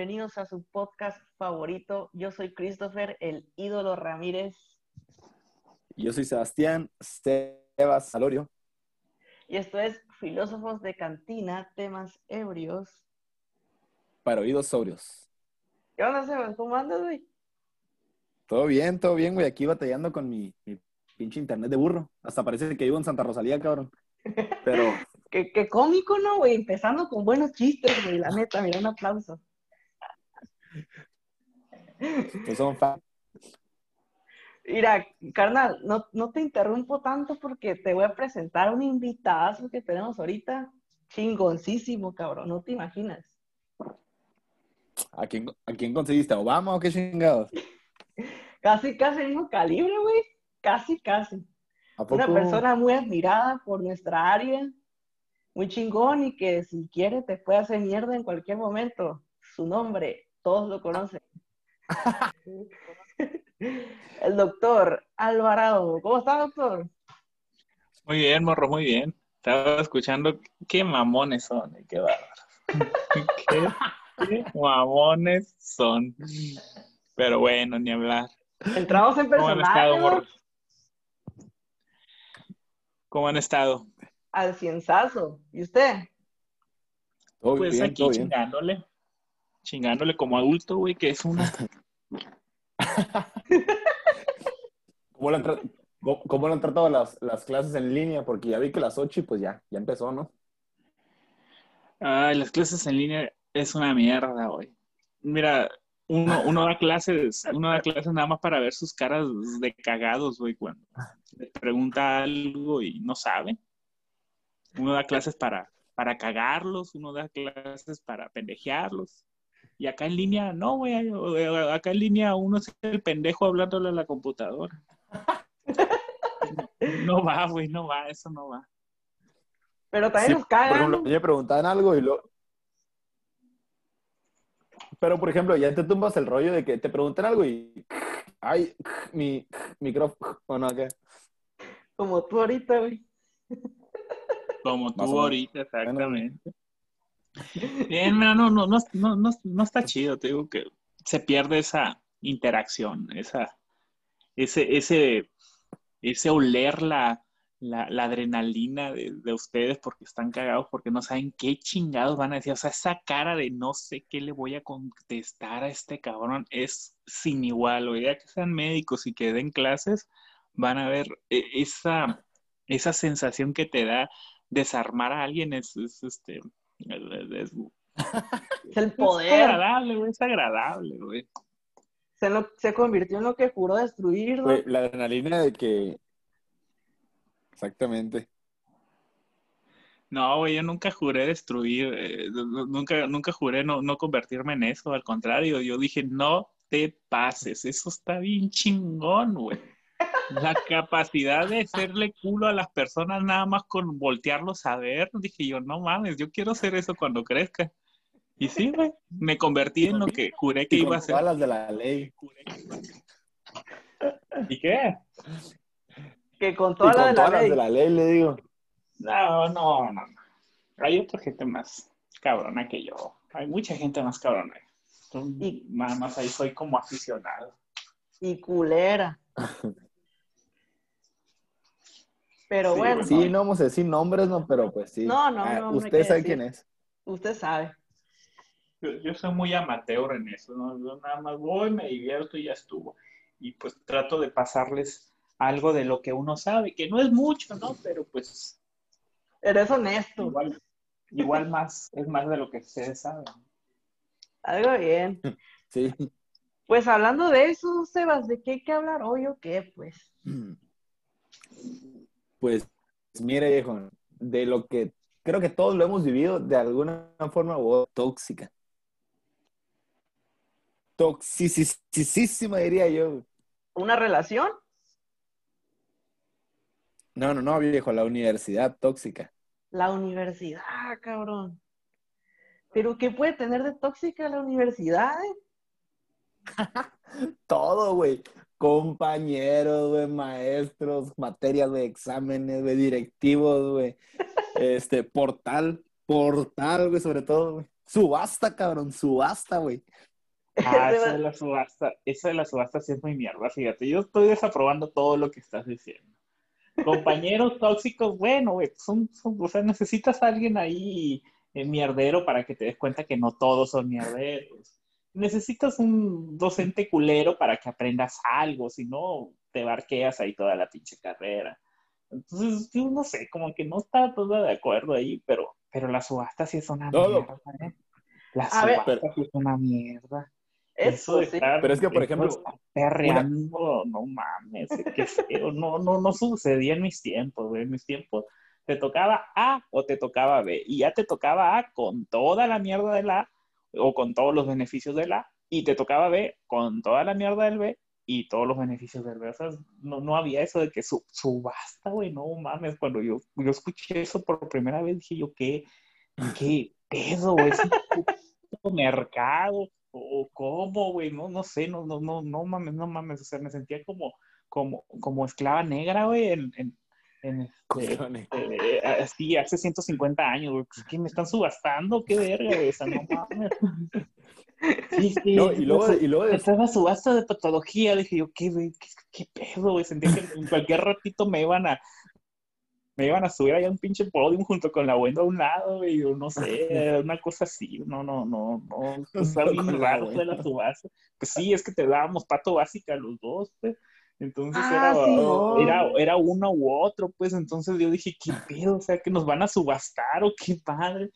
bienvenidos a su podcast favorito. Yo soy Christopher, el ídolo Ramírez. Yo soy Sebastián Sebas Salorio. Y esto es Filósofos de Cantina, temas ebrios. Para oídos sobrios. ¿Qué onda, Sebas? ¿Cómo andas, güey? Todo bien, todo bien, güey. Aquí batallando con mi, mi pinche internet de burro. Hasta parece que vivo en Santa Rosalía, cabrón. Pero Qué, cómico, ¿no, güey? Empezando con buenos chistes, güey, la neta, mira, un aplauso. Pues son fans. Mira, carnal, no, no te interrumpo tanto porque te voy a presentar un invitado que tenemos ahorita. Chingoncísimo, cabrón, no te imaginas. ¿A quién, ¿A quién conseguiste? ¿A Obama o qué chingados? Casi, casi mismo calibre, güey. Casi, casi. Una persona muy admirada por nuestra área, muy chingón y que si quiere te puede hacer mierda en cualquier momento. Su nombre, todos lo conocen. El doctor Alvarado. ¿Cómo está, doctor? Muy bien, morro, muy bien. Estaba escuchando qué mamones son, qué bárbaros. ¿Qué, mamones son. Pero bueno, ni hablar. Entramos en personaje. ¿Cómo han estado, morro? ¿Cómo han estado? al cienzazo. ¿Y usted? pues aquí chingándole. Chingándole como adulto, güey, que es una. ¿Cómo, lo han, tratado las, clases en línea? Porque ya vi que las 8 y pues ya, ya empezó, ¿no? Ay, las clases en línea es una mierda, güey. Mira, uno, uno da clases, uno da clases nada más para ver sus caras de cagados, güey, cuando le pregunta algo y no sabe. Uno da clases para, para cagarlos, uno da clases para pendejearlos. Y acá en línea, no, güey, acá en línea uno es el pendejo hablándole a la computadora. No, va, güey, no va, eso no va. Pero también nos cagan. Por me preguntaban algo y lo... Pero, por ejemplo, ya te tumbas el rollo de que te preguntan algo y... Ay, mi micrófono, ¿qué? Como tú ahorita, güey. Como tú ahorita, exactamente. Bien, no, no, no, no, no, está chido, te digo que se pierde esa interacción, esa, ese, ese, ese oler la, la, adrenalina de, de, ustedes porque están cagados, porque no saben qué chingados van a decir. O sea, esa cara de no sé qué le voy a contestar a este cabrón es sin igual. O ya que sean médicos y que den clases, van a ver e, esa, esa sensación que te da desarmar a alguien es, este. Es, el poder. Es agradable, güey. Es agradable, güey. Se, se convirtió en lo que juró destruir, ¿no? la adrenalina de que. Exactamente. No, güey, yo nunca juré destruir, eh, nunca, nunca juré no, no convertirme en eso, al contrario, yo dije, no te pases, eso está bien chingón, güey la capacidad de hacerle culo a las personas nada más con voltearlos a ver, dije yo, no mames, yo quiero hacer eso cuando crezca. Y sí, güey, me convertí en lo que juré que iba a ser. Todas las de la ley. ¿Y qué? Que con todas, las, de, la de la ley, le digo. No, no, no. Hay otra gente más cabrona que yo. Hay mucha gente más cabrona. Y nada más ahí soy como aficionado. Y culera. Pero bueno. Sí, no vamos a decir nombres, no, pero pues sí. No, no, ah, no. usted sabe quién es. Usted sabe. Yo, soy muy amateur en eso, ¿no? Yo nada más voy, me divierto y ya estuvo. Y pues trato de pasarles algo de lo que uno sabe, que no es mucho, ¿no? Pero pues. Eres honesto. Igual, igual más, es más de lo que ustedes saben. Algo bien. Sí. Pues hablando de eso, Sebas, ¿de qué hay que hablar hoy o qué? Pues. Pues mire, viejo, de lo que creo que todos lo hemos vivido de alguna forma o tóxica. Toxicísima, diría yo. ¿Una relación? No, no, no, viejo, la universidad tóxica. La universidad, cabrón. ¿Pero qué puede tener de tóxica la universidad? Todo, güey compañeros, güey, maestros, materias de exámenes, de directivos, güey. Este, portal, portal, güey, sobre todo, güey. Subasta, cabrón, subasta, güey. Ah, eso de la subasta, eso de la subasta sí es muy mierda, fíjate. Yo estoy desaprobando todo lo que estás diciendo. Compañeros tóxicos, bueno, güey, son, o sea, necesitas a alguien ahí eh, mierdero para que te des cuenta que no todos son mierderos. Necesitas un docente culero para que aprendas algo, si no te barqueas ahí toda la pinche carrera. Entonces, yo no sé, como que no está todo de acuerdo ahí, pero, pero la subasta sí es una mierda. ¿eh? La subasta sí es una mierda. Eso, sí. pero es que, por ejemplo, perreando, no mames, qué feo. No, no, no sucedía en mis tiempos, güey. En mis tiempos te tocaba A o te tocaba B. Y ya te tocaba A con toda la mierda del A o con todos los beneficios del A. Y te tocaba B con toda la mierda del B y todos los beneficios del B. O sea, no, no había eso de que su, subasta, güey, no mames. Cuando yo, yo escuché eso por primera vez, dije yo, ¿qué, qué pedo, güey? Es un mercado o cómo, güey, no, no sé, no, no, no, no mames, no mames, o sea, me sentía como, como, como esclava negra, güey, en, en este, eh, así, hace 150 años, güey, pues, ¿qué me están subastando? ¿Qué verga, güey? O sea, no mames. Sí, sí, no, y luego, y luego estaba subasta de patología, dije yo, ¿qué, güey? ¿Qué, qué pedo, güey? Sentía que en cualquier ratito me iban a, me iban a subir allá un pinche podium junto con la buena a un lado, y yo no sé, una cosa así, no, no, no, no, pues bien raro de la subasta. Pues sí, es que te dábamos pato básica los dos, pues. Entonces ah, era, era, era, uno u otro, pues entonces yo dije, ¿qué pedo? O sea, que nos van a subastar o qué padre.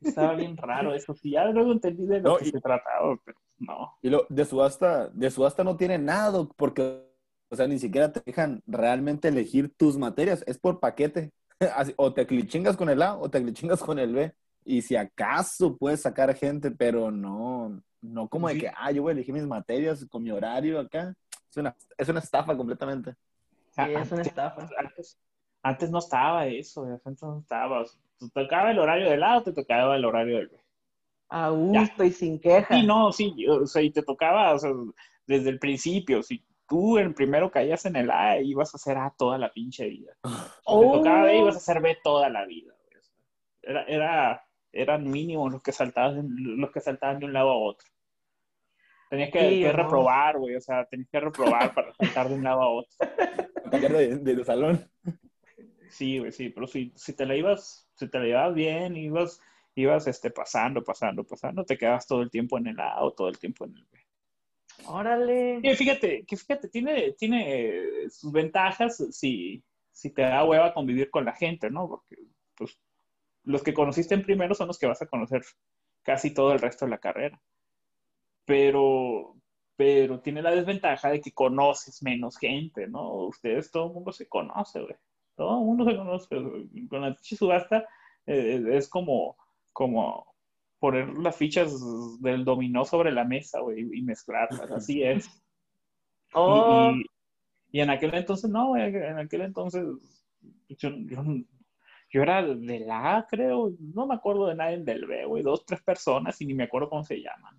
Estaba bien raro eso, sí, ya luego entendí de lo que se trataba, pero no. Y lo, de subasta, de subasta no tiene nada, porque o sea, ni siquiera te dejan realmente elegir tus materias, es por paquete. o te clichingas con el A o te clichingas con el B. Y si acaso puedes sacar gente, pero no, no como de que, ah, yo voy a elegir mis materias con mi horario acá. Es una, es una estafa completamente. Sí, es una estafa. Antes, no estaba eso, antes no estaba. te tocaba el horario del A o te tocaba el horario del B. A gusto y sin queja. Sí, no, sí, o sea, y te tocaba, o sea, desde el principio, si tú en primero caías en el A ibas a hacer A toda la pinche vida. O te tocaba B ibas a hacer B toda la vida. Era, era, eran mínimos los que saltaban, los que saltaban de un lado a otro. Tenías que, reprobar, güey, o sea, tenías que reprobar para saltar de un lado a otro. Cambiar de, de, salón. Sí, güey, sí, pero si, si te la ibas, si te la ibas bien, ibas, ibas este, pasando, pasando, pasando, te quedabas todo el tiempo en el A o todo el tiempo en el B. Órale. Fíjate, que fíjate, tiene, tiene sus ventajas si, si te da hueva convivir con la gente, ¿no? Porque pues, los que conociste en primero son los que vas a conocer casi todo el resto de la carrera. Pero, pero tiene la desventaja de que conoces menos gente, ¿no? Ustedes, todo el mundo se conoce, güey. Todo el mundo se conoce. Con la subasta eh, es como, como poner las fichas del dominó sobre la mesa, güey, y mezclarlas, así es. Oh. Y, en aquel entonces, no, güey, en aquel entonces yo, yo, era de la A, creo, no me acuerdo de nadie del B, güey, dos, tres personas y ni me acuerdo cómo se llaman.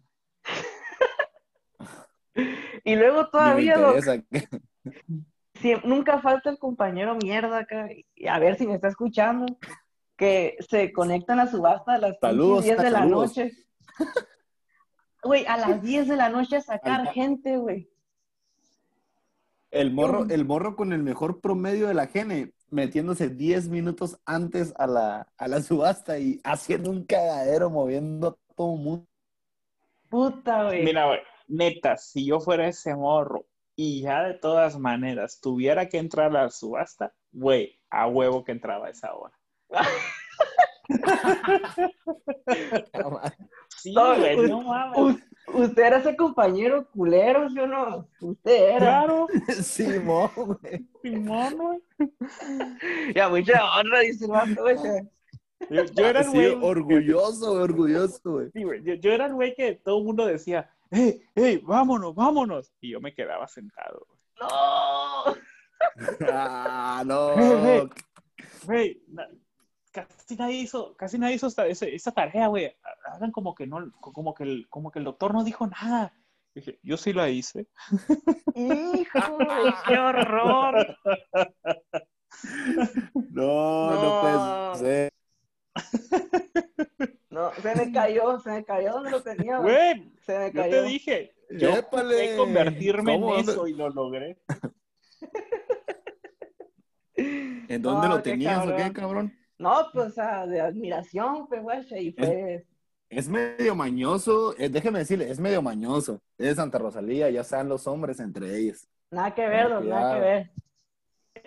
y luego todavía... nunca falta el compañero mierda acá, y a ver si me está escuchando que se conectan a subasta a las 10 de la noche. Güey, a las 10 de la noche a sacar gente, güey. El morro, el morro con el mejor promedio de la gene, metiéndose 10 minutos antes a la, a la subasta y haciendo un cagadero, moviendo todo el mundo. Puta, güey. Mira, güey, neta, si yo fuera ese morro y ya de todas maneras tuviera que entrar a la subasta, güey, a huevo que entraba a esa hora sí, güey, no mames. Usted era ese compañero culero, ¿sí o no? Usted era. Claro. Simón, güey. Simón, güey. Ya, mucha honra, dice el vato, güey. Yo, yo, era el güey. orgulloso, orgulloso, güey. Sí, güey. Yo, yo, era el güey que todo el mundo decía, ¡hey, hey, vámonos, vámonos! Y yo me quedaba sentado. ¡No! ah, no. Güey, casi nadie hizo, casi nadie hizo esta, esa, tarea, güey. Hagan como que no, como que el, como que el doctor no dijo nada. Dije, yo sí la hice. Hijo, qué horror. No, no, puede ser. No, se me cayó, se me cayó donde lo tenía. Güey, se me cayó. Yo te dije, yo pude convertirme en eso y lo logré. ¿En dónde lo tenías o qué, cabrón? No, pues, de admiración, pues, güey, y fue... Es, medio mañoso, eh, déjeme decirle, es medio mañoso. Es Santa Rosalía, ya sean los hombres entre ellos. Nada que ver, nada que ver.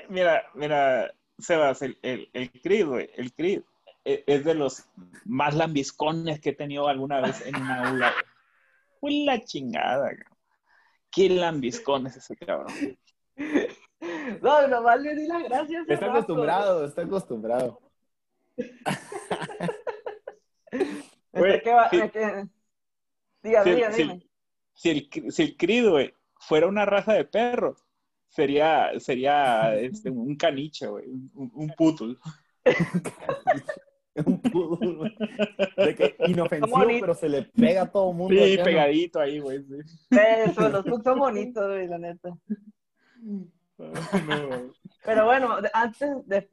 Mira, mira, Sebas, el, el, el Creed, güey, el Creed es de los más lambiscones que he tenido alguna vez en una aula. Fue la chingada, cabrón. Qué lambiscón es ese cabrón. No, nomás le di las gracias. Está acostumbrado, está acostumbrado. Güey, ¿Qué va? Si, dígame, si, Si, el, si el crido, güey, fuera una raza de perro, sería, sería este, un caniche, güey, un, un puto. un puto, De que inofensivo, pero se le pega a todo el mundo. Sí, pegadito ahí, güey. Sí. Eso, los putos son bonitos, güey, la neta. Pero bueno, antes de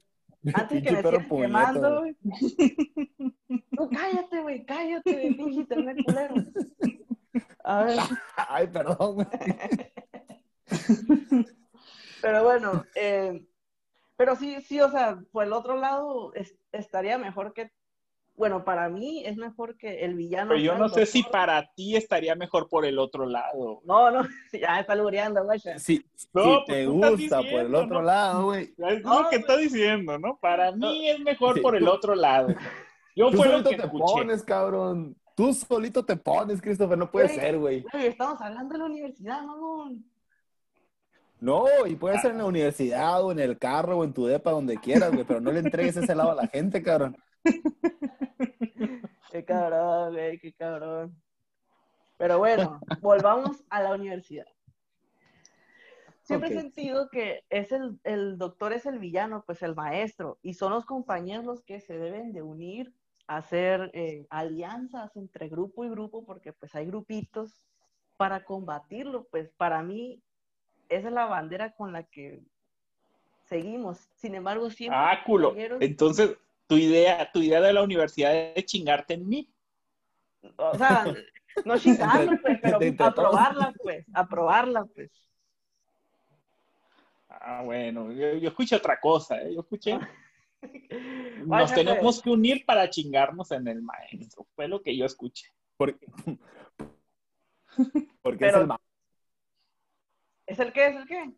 antes que me sigas quemando, güey. Tú cállate, güey, cállate, pinche internet culero. A ver. Ay, perdón, güey. Pero bueno, eh, pero sí, sí, o sea, por el otro lado estaría mejor que bueno, para mí es mejor que el villano. Pero yo no sé si para ti estaría mejor por el otro lado. No, no, ya está lureando, güey. Si, no, te pues gusta por el otro lado, güey. Es lo que está diciendo, ¿no? Para mí es mejor por el otro lado. Yo Tú solito te pones, cabrón. Tú solito te pones, Christopher, no puede ser, güey. Estamos hablando de la universidad, mamón. No, y puede ser en la universidad o en el carro o en tu depa, donde quieras, güey, pero no le entregues ese lado a la gente, cabrón. Qué cabrón, güey, qué cabrón. Pero bueno, volvamos a la universidad. Siempre he sentido que es el, el, doctor es el villano, pues el maestro, y son los compañeros los que se deben de unir, hacer eh, alianzas entre grupo y grupo, porque pues hay grupitos para combatirlo. Pues para mí, esa es la bandera con la que seguimos. Sin embargo, siempre... Ah, culo. Entonces, tu idea, tu idea de la universidad es chingarte en mí. O sea, no chingarlo, pues, pero aprobarla, pues, aprobarla, pues. Ah, bueno, yo, escuché otra cosa, ¿eh? yo escuché. Nos tenemos que unir para chingarnos en el maestro, fue lo que yo escuché. Porque, porque es el maestro. ¿Es el qué? ¿Es el qué?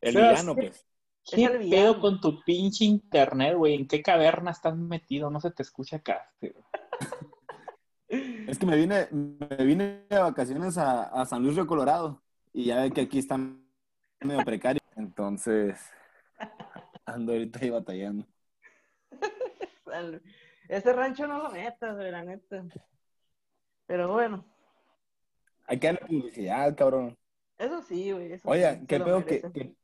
El villano, pues. ¿Qué pedo con tu pinche internet, güey? ¿En qué caverna estás metido? No se te escucha acá. Es que me vine, me vine de vacaciones a, San Luis Río Colorado y ya ve que aquí están medio precarios. Entonces, ando ahorita ahí batallando. Ese rancho no lo metas, la neta. Pero bueno. Hay que darle publicidad, cabrón. Eso sí, güey. Oye, ¿qué pedo que,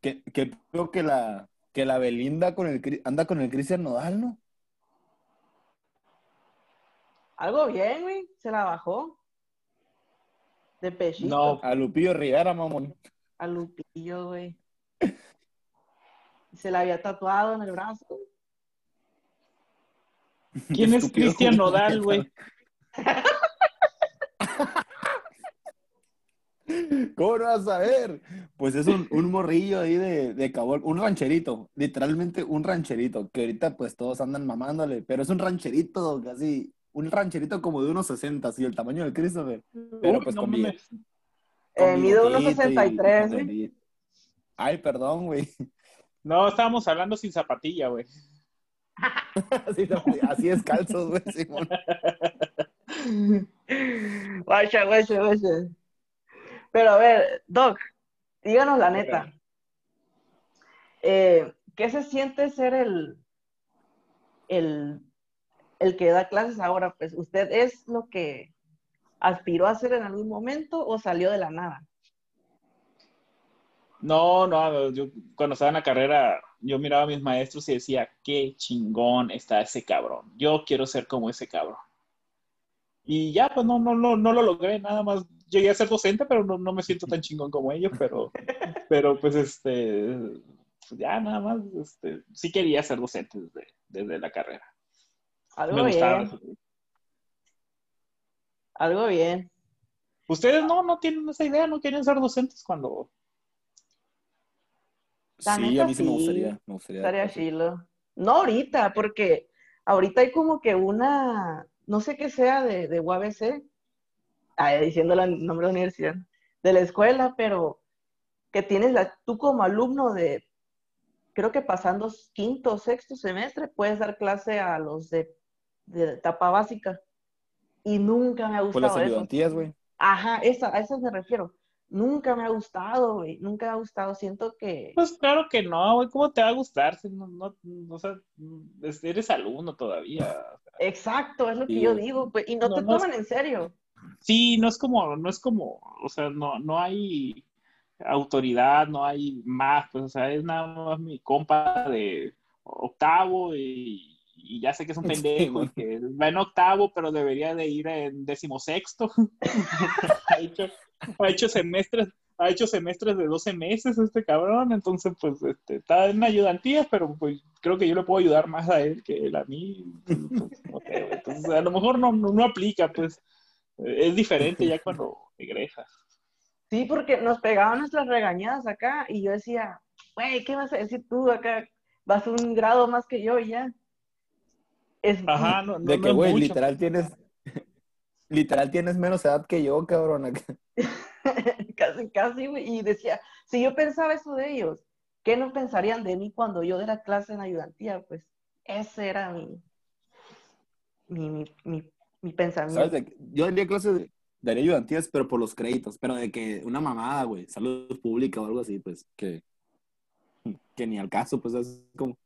que, que creo que la, que la Belinda con el, anda con el Cristian Nodal, ¿no? Algo bien, güey. Se la bajó. De pechito. No, a Lupillo Rivera, mamón. A Lupillo, güey. Se la había tatuado en el brazo. ¿Quién es Cristian Nodal, güey? ¿Cómo no vas a ver? Pues es un, morrillo ahí de, de cabol, un rancherito, literalmente un rancherito, que ahorita pues todos andan mamándole, pero es un rancherito casi, un rancherito como de unos 60, así el tamaño del Christopher, pero pues con, eh, mide unos 63, Ay, perdón, güey. No, estábamos hablando sin zapatilla, güey. así es calzos, güey, Guacha, guacha, guacha. Pero a ver, Doc, díganos la neta. Eh, ¿Qué se siente ser el, el, el que da clases ahora? Pues, ¿usted es lo que aspiró a hacer en algún momento o salió de la nada? No, no, yo cuando estaba en la carrera, yo miraba a mis maestros y decía, qué chingón está ese cabrón. Yo quiero ser como ese cabrón. Y ya, pues no, no, no, no lo logré, nada más llegué a ser docente, pero no, me siento tan chingón como ellos, pero, pero pues este, ya nada más, este, sí quería ser docente desde, la carrera. Algo bien. Algo bien. ¿Ustedes no, no tienen esa idea? ¿No quieren ser docentes cuando...? sí, a mí sí, me gustaría. Me gustaría chilo. No ahorita, porque ahorita hay como que una, no sé qué sea de, de UABC, diciendo el nombre de la universidad, de la escuela, pero que tienes la, tú como alumno de, creo que pasando quinto o sexto semestre, puedes dar clase a los de, de etapa básica. Y nunca me ha gustado. Por las ayudantías, güey. Ajá, esa, a esas me refiero. Nunca me ha gustado, güey. Nunca me ha gustado. Siento que. Pues claro que no, güey. ¿Cómo te va a gustar si no, no, o sea, eres alumno todavía? Exacto, es lo que yo digo. Pues, y no, te toman en serio. Sí, no es como, no es como, o sea, no, no hay autoridad, no hay más, pues, o sea, es nada más mi compa de octavo y y ya sé que es un pendejo, que va en octavo, pero debería de ir en decimosexto. ha, hecho, ha hecho semestres, ha hecho semestres de 12 meses este cabrón, entonces pues este, está en ayudantía, pero pues creo que yo le puedo ayudar más a él que él a mí. Entonces, a lo mejor no, no, aplica, pues es diferente ya cuando egresas. Sí, porque nos pegaban nuestras regañadas acá y yo decía, güey, ¿qué vas a decir tú acá? Vas un grado más que yo y ya. Ajá, no, de que, güey, literal tienes, literal tienes menos edad que yo, cabrón. casi, casi, güey. Y decía, si yo pensaba eso de ellos, ¿qué no pensarían de mí cuando yo la clase en ayudantía? Pues ese era mi, mi, mi, mi, pensamiento. Yo daría clases de, ayudantías, pero por los créditos, pero de que una mamada, güey, salud pública o algo así, pues, que, que ni al caso, pues es como...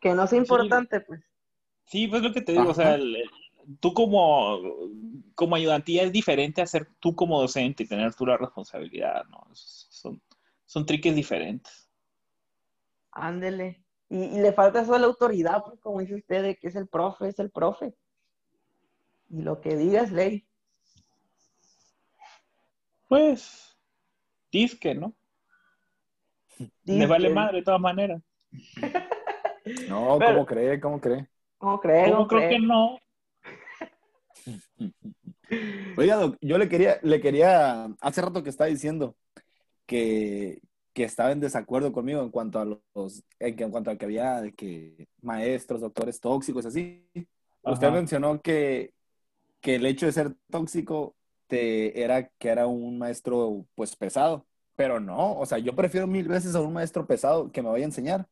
Que no sea importante, pues. Sí, pues lo que te digo, o sea, tú como, como ayudantía es diferente a ser tú como docente y tener tú la responsabilidad, ¿no? Son, son triques diferentes. Ándele. Y, le falta eso de la autoridad, pues, como dice usted, de que es el profe, es el profe. Y lo que diga es ley. Pues, disque, ¿no? Me vale madre de todas maneras. No, ¿cómo cree? ¿Cómo cree? ¿Cómo creo? creo que no? Oiga, yo le quería, le quería, hace rato que estaba diciendo que, que estaba en desacuerdo conmigo en cuanto a los, en, cuanto a que había de que maestros, doctores tóxicos, así. Usted mencionó que, que el hecho de ser tóxico te, era que era un maestro pues pesado, pero no, o sea, yo prefiero mil veces a un maestro pesado que me vaya a enseñar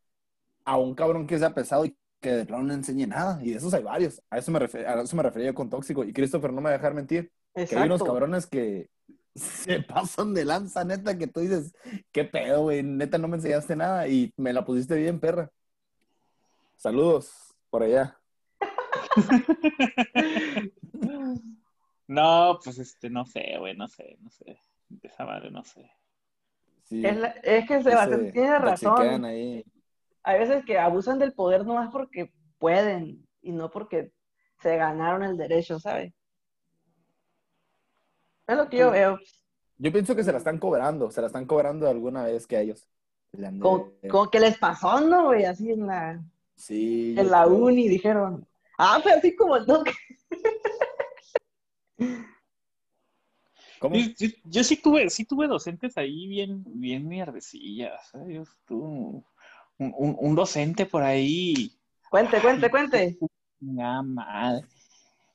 a un cabrón que sea pesado y que de plano no enseñe nada. Y de esos hay varios. A eso me, a eso me refería con tóxico. Y Christopher no me va a dejar mentir. Que hay unos cabrones que se pasan de lanza, neta, que tú dices, qué pedo, güey, neta no me enseñaste nada y me la pusiste bien, perra. Saludos por allá. no, pues este, no sé, güey, no sé, no sé. De esa madre, no sé. es, que Sebastián tiene razón. Ahí hay veces que abusan del poder nomás porque pueden y no porque se ganaron el derecho, ¿sabes? Es lo que yo veo. Yo pienso que se la están cobrando, se la están cobrando alguna vez que a ellos. Como, que les pasó, ¿no, güey? Así en la, sí, en la uni dijeron, ah, pero así como el toque. ¿Cómo? Yo, sí tuve, sí tuve docentes ahí bien, bien mierdecillas, ¿sabes? Tú, un, un, docente por ahí. Cuente, cuente, cuente. Ya, madre.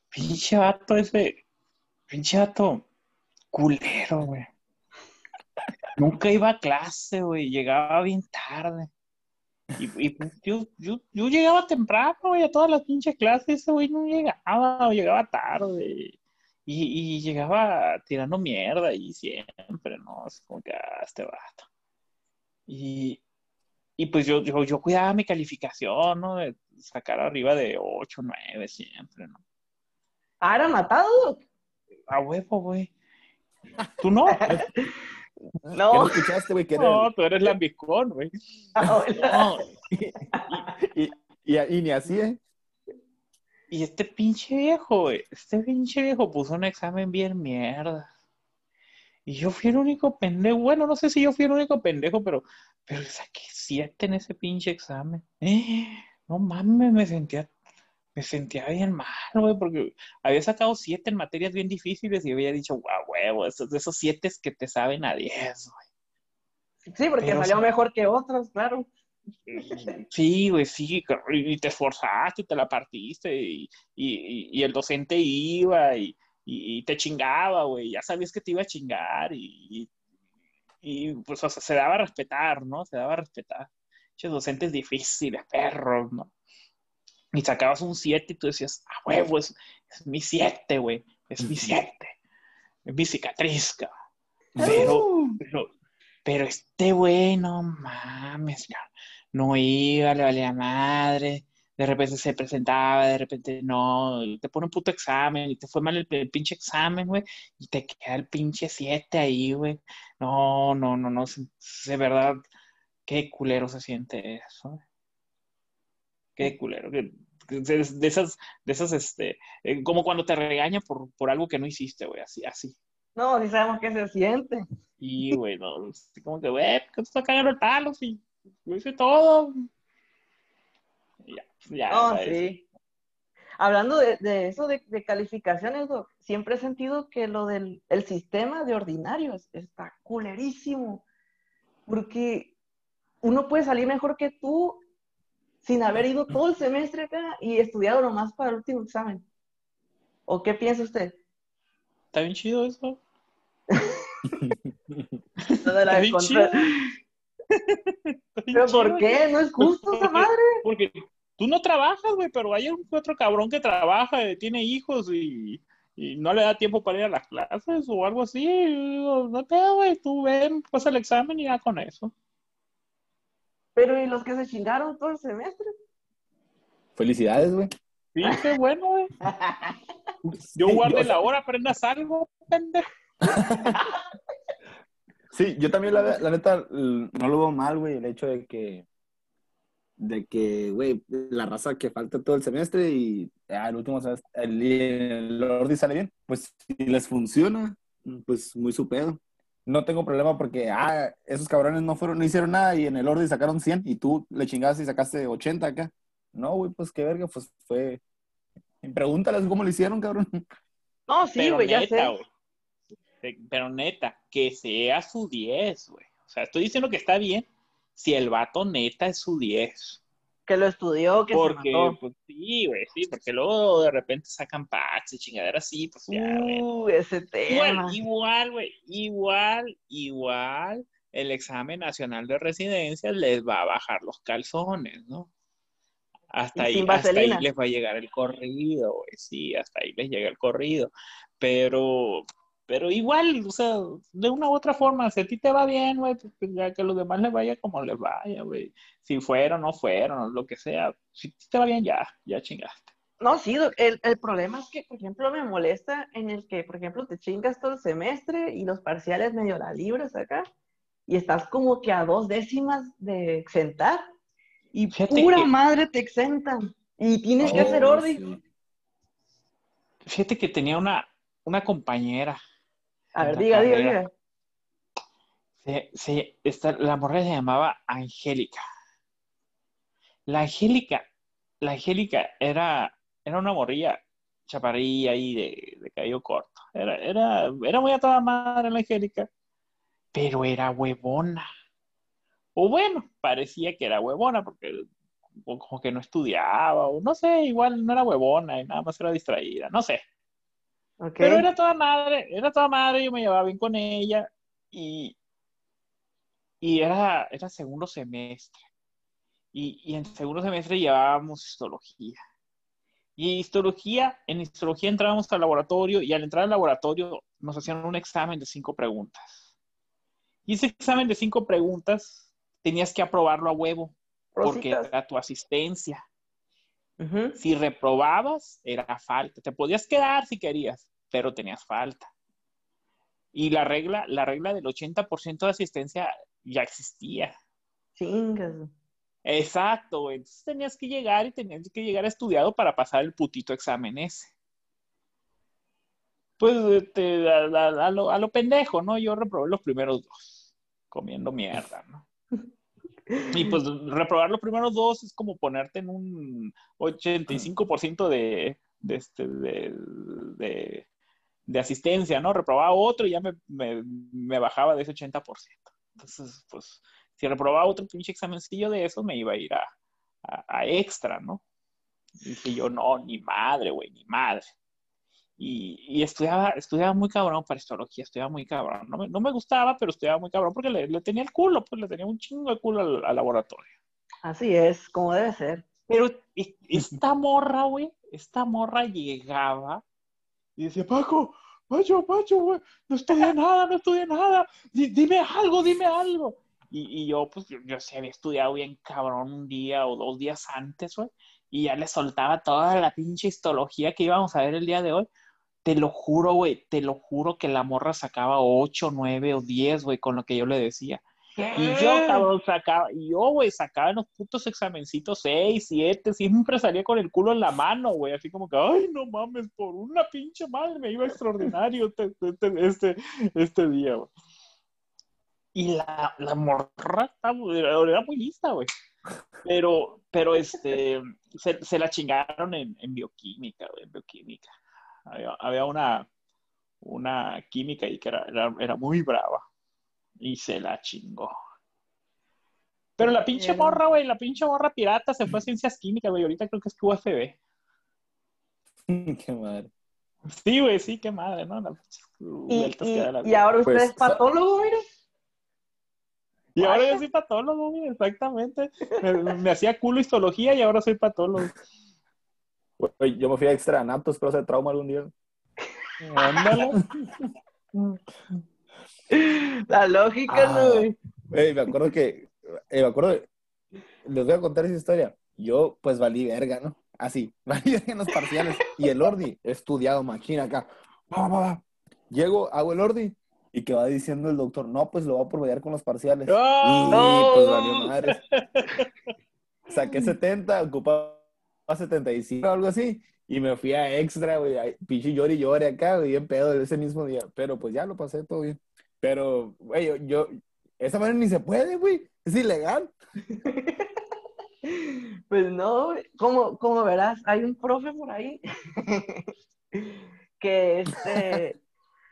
Pinche vato ese. Pinche vato culero, güey. Nunca iba a clase, güey. Llegaba bien tarde. Y, y pues, yo, yo, yo, llegaba temprano, güey, a todas las pinches clases. Ese güey no llegaba, o llegaba tarde. Y, y, llegaba tirando mierda y siempre, ¿no? Es como que, ah, este vato. Y, y pues yo, yo, yo cuidaba mi calificación, ¿no? De sacar arriba de 8, 9 siempre, ¿no? ¿Ah, era matado? A huevo, güey. ¿Tú no? no. ¿Qué escuchaste, güey? No, tú eres lambicón, güey. Ah, no. y, y, y, ni así, ¿eh? Y este pinche viejo, güey, este pinche viejo puso un examen bien mierda. Y yo fui el único pendejo, bueno, no sé si yo fui el único pendejo, pero, pero saqué siete en ese pinche examen. Eh, no mames, me sentía, me sentía bien mal, güey, porque había sacado siete en materias bien difíciles y había dicho, guau, huevo, esos, esos siete es que te saben a diez, güey. Sí, porque salió mejor que otros, claro. Sí, güey, sí, y te esforzaste, te la partiste, y, y, y el docente iba y, te chingaba, güey, ya sabías que te iba a chingar, y, y pues, o sea, se daba a respetar, ¿no? Se daba a respetar. Esos docentes difíciles, perros, ¿no? y sacabas un 7 y tú decías, ah, huevo, es, mi 7, güey, es mi 7, es mi cicatriz, cabrón. Pero, pero, pero este güey, no mames, no iba, le valía madre, de repente se presentaba, de repente no, te pone un puto examen y te fue mal el, pinche examen, güey, y te queda el pinche 7 ahí, güey. No, no, no, no, de verdad, qué culero se siente eso, güey. Qué culero. De, esas, de esas, este, eh, como cuando te regaña por, por algo que no hiciste, güey, así, así. No, sí sabemos qué se siente. Y, güey, no, como que, güey, que te está cagando el palo, sí, lo hice todo. Ya, ya. No, sí. Hablando de, de eso de, de, calificaciones, siempre he sentido que lo del el sistema de ordinarios está culerísimo. Porque uno puede salir mejor que tú sin haber ido todo el semestre acá y estudiado nomás para el último examen. ¿O qué piensa usted? Está bien chido eso. Está bien chido. ¿Pero por qué? ¿No es justo esa madre? Porque tú no trabajas, güey, pero hay un otro cabrón que trabaja, tiene hijos y, y, no le da tiempo para ir a las clases o algo así. No te güey, tú ven, pasa el examen y ya con eso. Pero ¿y los que se chingaron todo el semestre? Felicidades, güey. Sí, qué bueno, güey. Yo guardé la hora, aprendas algo, pendejo. Sí, yo también la, la, neta no lo veo mal, güey, el hecho de que de que, güey, la raza que falta todo el semestre y ah, el último semestre, el, el Ordi sale bien, pues si les funciona, pues muy su pedo no tengo problema porque, ah, esos cabrones no fueron, no hicieron nada y en el orden sacaron 100 y tú le chingaste y sacaste 80 acá. No, güey, pues qué verga, pues fue. Pregúntales cómo lo hicieron, cabrón. No, sí, güey, ya sé. Pero neta, que sea su 10, güey. O sea, estoy diciendo que está bien si el vato neta es su 10 que lo estudió, que porque, se mató. Pues, sí, güey, sí, porque luego de repente sacan packs y chingaderas así, pues ya, Uh, ese tema. Igual, güey, igual, igual, el examen nacional de residencia les va a bajar los calzones, ¿no? Hasta ahí, hasta ahí les va a llegar el corrido, güey, sí, hasta ahí les llega el corrido. Pero, pero igual, o sea, de una u otra forma, si a ti te va bien, güey, pues, pues ya que a los demás les vaya como les vaya, güey. Si fueron, no fueron, lo que sea. Si te va bien, ya, ya chingaste. No, sí, el, el problema es que, por ejemplo, me molesta en el que, por ejemplo, te chingas todo el semestre y los parciales medio la libres acá, y estás como que a dos décimas de exentar, y pura madre te exentan, y tienes que hacer oh, orden. Fíjate que tenía una, una compañera a ver, diga, diga, diga. Sí, esta, la morra se llamaba Angélica. La Angélica, la Angélica era, era una morrilla chaparrilla ahí de, de cabello corto. Era, era, era muy a toda madre la Angélica, pero era huevona. O bueno, parecía que era huevona porque como que no estudiaba, o no sé, igual no era huevona y nada más era distraída, no sé. Pero era toda madre, era toda madre, yo me llevaba bien con ella y, y era, era segundo semestre. Y, y en segundo semestre llevábamos histología. Y histología, en histología entrábamos al laboratorio y al entrar al laboratorio nos hacían un examen de cinco preguntas. Y ese examen de cinco preguntas tenías que aprobarlo a huevo, porque era tu asistencia. Si reprobabas, era falta. Te podías quedar si querías, pero tenías falta. Y la regla, la regla del 80% de asistencia ya existía. Chingas. Exacto, entonces tenías que llegar y tenías que llegar estudiado para pasar el putito examen ese. Pues a, a, lo, a, lo, pendejo, ¿no? Yo reprobé los primeros dos, comiendo mierda, ¿no? Y pues reprobar los primeros dos es como ponerte en un 85% de, de, este, de, de, asistencia, ¿no? Reprobaba otro y ya me, me, bajaba de ese 80%. Entonces, pues, si reprobaba otro pinche examencillo de eso, me iba a ir a, a, extra, ¿no? Y dije yo, no, ni madre, güey, ni madre. Y, y, estudiaba, estudiaba muy cabrón para histología, estudiaba muy cabrón. No me, no me gustaba, pero estudiaba muy cabrón porque le, le, tenía el culo, pues le tenía un chingo de culo al, laboratorio. Así es, como debe ser. Pero esta morra, güey, esta morra llegaba y decía, Paco, Pacho, Pacho, güey, no estudié nada, no estudié nada, dime algo, dime algo. Y, y yo, pues, yo, yo sí había estudiado bien cabrón un día o dos días antes, güey, y ya le soltaba toda la pinche histología que íbamos a ver el día de hoy. Te lo juro, güey, te lo juro que la morra sacaba 8, 9 o 10, güey, con lo que yo le decía. Y yo, cabrón, sacaba, y yo, güey, sacaba en los putos examencitos 6, 7, siempre salía con el culo en la mano, güey, así como que, ay, no mames, por una pinche madre me iba extraordinario este, este, este, este día, güey. Y la, la morra era muy lista, güey. Pero, pero este, se, se la chingaron en, en bioquímica, güey, en bioquímica había, una, una química ahí que era, era, muy brava y se la chingó. Pero la pinche morra, güey, la pinche morra pirata se fue a ciencias químicas, güey. Ahorita creo que es QFB. qué madre. Sí, güey, sí, qué madre, ¿no? y, ahora usted es pues, patólogo, mire. Y ahora yo soy patólogo, güey, exactamente. Me, me hacía culo histología y ahora soy patólogo yo me fui a extra anatos, pero hacer trauma algún día. Ándale. La lógica, no, ah, güey. me acuerdo que, eh, me acuerdo, les voy a contar esa historia. Yo, pues, valí verga, ¿no? Así, valí verga en los parciales. Y el Ordi, estudiado, machina acá. Llego, hago el Ordi, y que va diciendo el doctor, no, pues lo voy a aprovechar con los parciales. ¡Oh! y pues valió madre. Saqué 70, ocupaba 75 o algo así. Y me fui a extra, güey. Pinche llori llore acá, güey, en pedo ese mismo día. Pero pues ya lo pasé todo bien. Pero, güey, yo, esa manera ni se puede, güey. Es ilegal. pues no, como, como verás, hay un profe por ahí que este,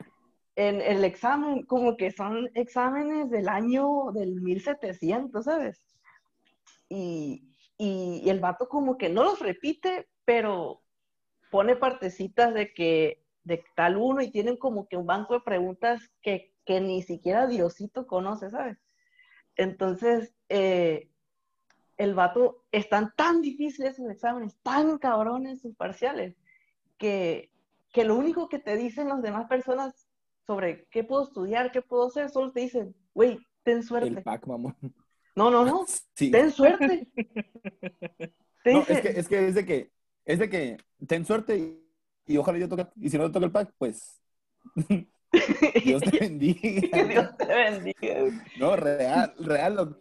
en el examen, como que son exámenes del año del 1700, ¿sabes? Y, y, el vato como que no los repite, pero pone partecitas de que de tal uno y tienen como que un banco de preguntas que, que ni siquiera Diosito conoce, ¿sabes? Entonces, eh, el vato, están tan difíciles sus exámenes, tan cabrones sus parciales, que, que lo único que te dicen las demás personas sobre qué puedo estudiar, qué puedo hacer, solo te dicen, güey, ten suerte. El pack, mamón. No, no, no. Ten suerte. no, es que, es que es de que, es de que ten suerte y, ojalá yo toque, y si no te toca el pack, pues Dios te bendiga. Dios te bendiga. No, real, real.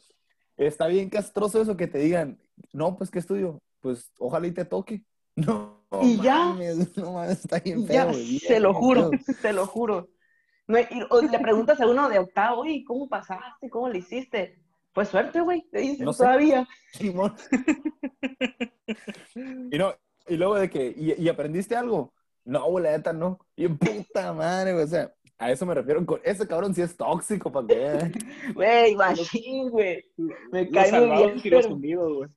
Está bien castroso eso que te digan, no, pues, ¿qué estudio? Pues, ojalá y te toque. No, y ya. No, está bien feo, ya, se lo juro, se lo juro. o le preguntas a uno de octavo, y ¿cómo pasaste? ¿Cómo le hiciste? Pues suerte, güey, te dicen no todavía. Simón. y, no, y luego de que, ¿y, aprendiste algo? No, güey, la neta no. Y puta madre, güey, o sea, a eso me refiero. Con, ese cabrón sí es tóxico, para que Güey, machín, güey. Me cae muy bien. güey.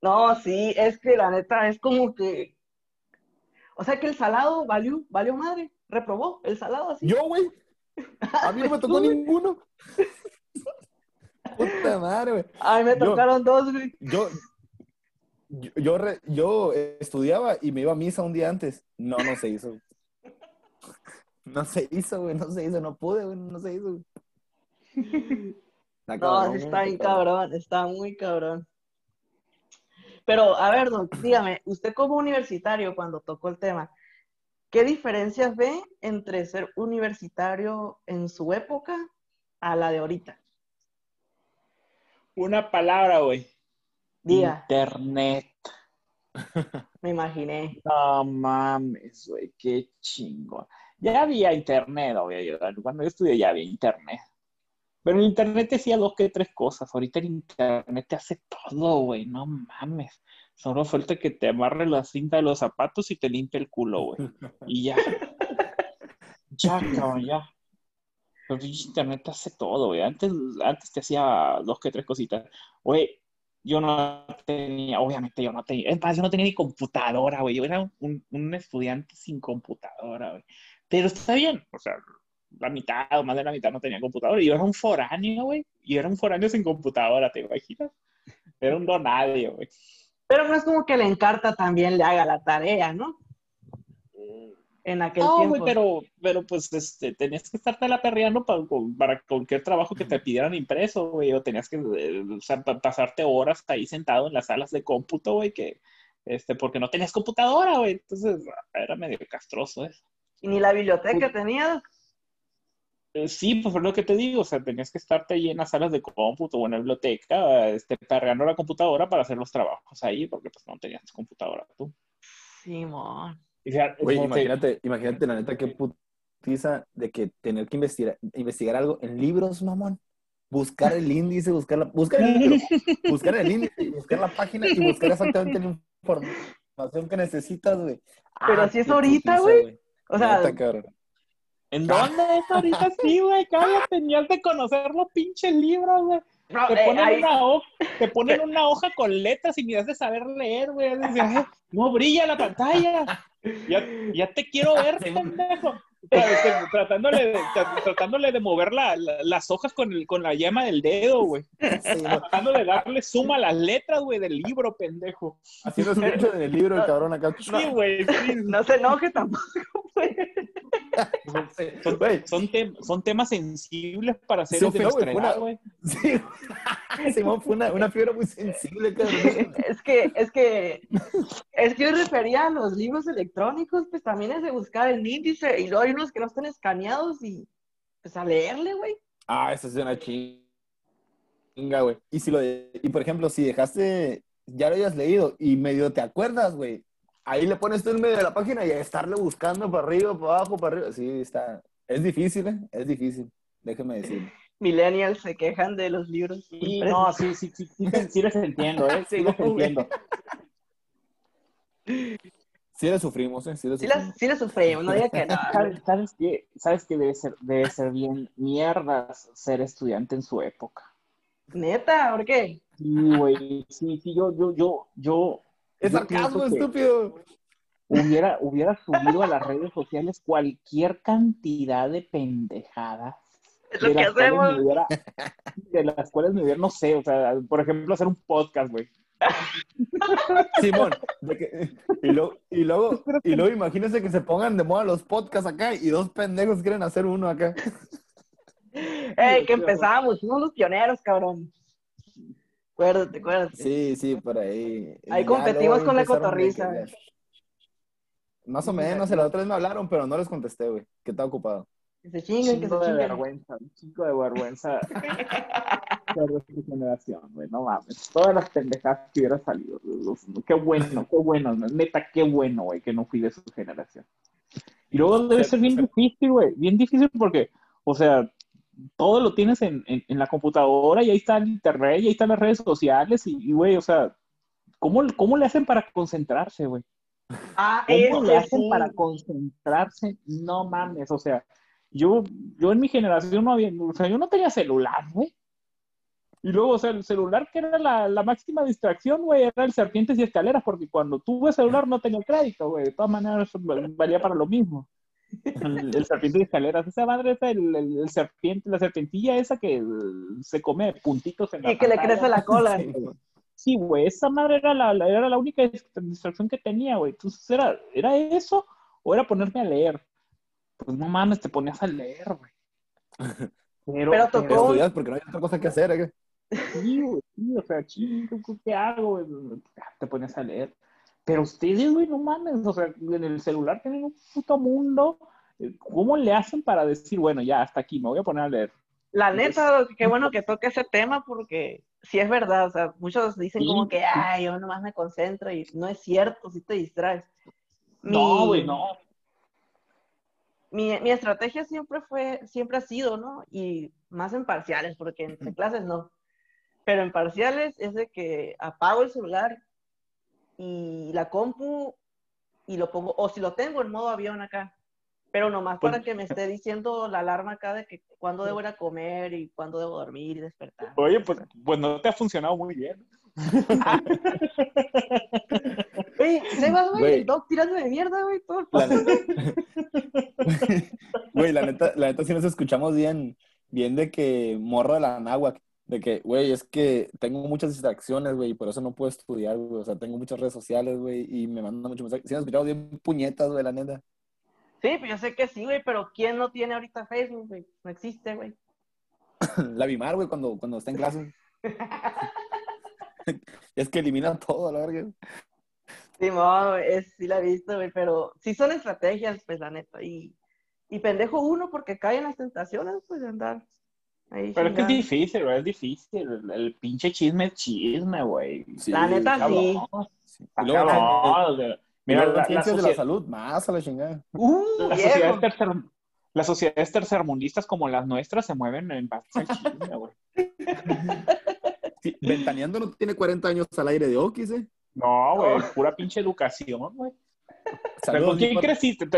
No, sí, es que la neta es como que. O sea que el salado valió, valió madre. Reprobó el salado así. Yo, güey. A mí no me tocó ninguno. Puta madre, güey. Ay, me tocaron dos, güey. Yo, yo, yo, estudiaba y me iba a misa un día antes. No, no se hizo. No se hizo, güey, no se hizo, no pude, güey, no se hizo. no, está bien cabrón, está muy cabrón. Pero, a ver, don, dígame, usted como universitario, cuando tocó el tema, ¿qué diferencias ve entre ser universitario en su época a la de ahorita? Una palabra, güey. Diga. Internet. Me imaginé. No mames, güey, qué chingo. Ya había internet, güey. Cuando yo estudié ya había internet. Pero el internet te hacía dos que tres cosas. Ahorita el internet te hace todo, güey. No mames. Solo falta que te amarre la cinta de los zapatos y te limpie el culo, güey. Y ya. ya, cabrón, ya. El internet te hace todo, güey. Antes, antes te hacía dos que tres cositas. Güey, yo no tenía, obviamente yo no tenía, más, yo no tenía ni computadora, güey. Yo era un, un estudiante sin computadora, güey. Pero está bien, o sea, la mitad o más de la mitad no tenía computadora. Y yo era un foráneo, güey. Y era un foráneo sin computadora, ¿te imaginas? Era un donadio, güey. Pero no es como que le encarta también le haga la tarea, ¿no? En aquel no, tiempo. güey, pero, pero pues este, tenías que estarte la perreando para, para cualquier trabajo que te pidieran impreso, güey, o tenías que eh, o sea, pasarte horas ahí sentado en las salas de cómputo, güey, que, este, porque no tenías computadora, güey, entonces era medio castroso eso. ¿Y ni la biblioteca tenías? Eh, Sí, pues es lo que te digo, o sea, tenías que estarte ahí en las salas de cómputo o en la biblioteca, este, cargando la computadora para hacer los trabajos ahí, porque pues no tenías computadora tú. Simón. Y, sea, imagínate, imagínate la neta qué putiza de que tener que investigar, investigar algo en libros, mamón. Buscar el índice, buscar la, buscar el libro, buscar el índice, buscar la página y buscar exactamente la información que necesitas, güey. Pero Ah, así es ahorita, güey. O sea, Neta, cabrón. ¿En dónde es ahorita sí, güey? Cállate, tenías de conocer los pinches libros, güey. No, Te eh, ponen, ahí- una hoja, te ponen una hoja con letras y ni has de saber leer, güey. "Ay, No brilla la pantalla. Ya, ya te quiero ver, pendejo. Tra- Tratándole de, tra- tratándole de mover la- la- las hojas con, el, con la yema del dedo, güey. Sí, no, Tratando de darle suma a las letras, güey, del libro, pendejo. Haciendo escucho en el libro, el cabrón acá. Sí, güey, sí. no se enoje tampoco, güey. Son, son, tem- son temas sensibles para Se seres de nuestra güey, edad, fue güey. Sí, Simón fue una, una fibra muy sensible, cabrón. Es que, es que, es que yo refería a los libros electrónicos, pues también es de buscar el índice, y luego hay unos que no están escaneados y pues a leerle, güey. Ah, esa es una chinga, güey. Y si lo de- y por ejemplo, si dejaste, ya lo hayas leído y medio te acuerdas, güey. Ahí le pones tú en medio de la página y a estarle buscando para arriba, para abajo, para arriba. Sí, está. Es difícil, ¿eh? Es difícil. Déjeme decir. Millennials se quejan de los libros. Sí, no, sí, sí, sí, sí, sí, sí les entiendo, ¿eh? Sí Sí, les entiendo. Sí le sufrimos, ¿eh? Sí le Sí sufrimos. las, sí las sufrimos, no diga que no. ¿Sabes, sabes qué? ¿Sabes qué debe ser, debe ser bien mierdas ser estudiante en su época? Neta, ¿por qué? Sí, güey, sí, sí, yo, yo, yo, yo, Es sarcasmo, que estúpido. hubiera, hubiera subido a las redes sociales cualquier cantidad de pendejadas. Es lo de que las cuales hacemos. me hubiera- de las cuales me hubiera, no sé, o sea, por ejemplo, hacer un podcast, güey. Simón. de que- y, luego, y, luego, y luego imagínense que se pongan de moda los podcasts acá y dos pendejos quieren hacer uno acá. Ey, que empezamos, fuimos los pioneros, cabrón. Acuérdate, acuérdate. Sí, sí, por ahí. Ahí Ya competimos con la cotorriza. Más o menos, la otra vez me hablaron, pero no les contesté, güey, que estaba ocupado. Que se chinguen, que se chinguen. vergüenza, un chingo de vergüenza de nuestra generación, güey, no mames. Todas las pendejadas que hubiera salido. qué bueno, qué bueno, neta, qué bueno, güey, que no fui de su generación. Y luego debe ser bien difícil, güey, bien difícil porque, o sea, todo lo tienes en, en, en la computadora y ahí está el internet y ahí están las redes sociales y, güey, o sea, ¿cómo, ¿cómo le hacen para concentrarse, güey? Ah, ¿Cómo le hacen sí. para concentrarse? No mames, o sea, yo, yo en mi generación no había, o sea, yo no tenía celular, güey. Y luego, o sea, el celular que era la, la máxima distracción, güey, era el serpientes y escaleras, porque cuando tuve celular no tenía crédito, güey. De todas maneras, valía para lo mismo. El, el serpiente y escaleras, esa madre es el, el- el serpiente, la serpentilla esa que eh, se come puntitos en la Y que le crece la cola. Sí, güey. Sí, güey, esa madre era la, la- era la única distracción que tenía, güey. Entonces, ¿era, ¿era eso o era ponerme a leer? Pues no mames, te ponías a leer, güey. Pero, Pero tocó- Pero estudias porque no hay otra cosa que hacer, ¿eh? Sí, güey, sí, o sea, chico, ¿qué hago, güey? Te ponías a leer. Pero ustedes, güey, no mames, o sea, en el celular tienen un puto mundo. ¿Cómo le hacen para decir, bueno, ya, hasta aquí, me voy a poner a leer? La neta, qué bueno que toque ese tema porque sí es verdad, o sea, muchos dicen Sí, como que, sí. ay, yo nomás me concentro y no es cierto, si te distraes. No, güey, no. Mi, mi estrategia siempre fue, siempre ha sido, ¿no? Y más en parciales, porque en clases no. Pero en parciales es de que apago el celular y la compu y lo pongo, o si lo tengo en modo avión acá, pero nomás para pues que me esté diciendo la alarma acá de que cuándo debo ir a comer y cuándo debo dormir y despertar. Oye, pues, pues no te ha funcionado muy bien. Oye, Sebas, güey, el dog tirando de mierda, güey, todo el la Güey, la neta, la neta sí nos escuchamos bien, bien de que morro de la náhuac. De que, güey, es que tengo muchas distracciones, güey, y por eso no puedo estudiar, güey. O sea, tengo muchas redes sociales, güey, y me mandan muchos mensajes. Sí, han escuchado bien puñetas, güey, la neta. Sí, pues yo sé que sí, güey, pero ¿quién no tiene ahorita Facebook, güey? No existe, güey. la Bimar, güey, cuando, cuando está en clase. es que elimina todo, a la verga. Sí, no, es, sí la he visto, güey, pero sí son estrategias, pues, la neta. Y, y pendejo uno porque cae en las tentaciones, pues, de andar pero es que es difícil, güey, es difícil. El, pinche chisme es chisme, güey. la neta sí. Mira, las ciencias de la salud, más a la chingada. Uh, las, sociedades tercer, las sociedades tercermundistas como las nuestras se mueven en base al chisme, güey. Ventaneando no tiene 40 años al aire de Oquis, ¿eh? No, güey, pura pinche educación, güey. ¿Con quién creciste?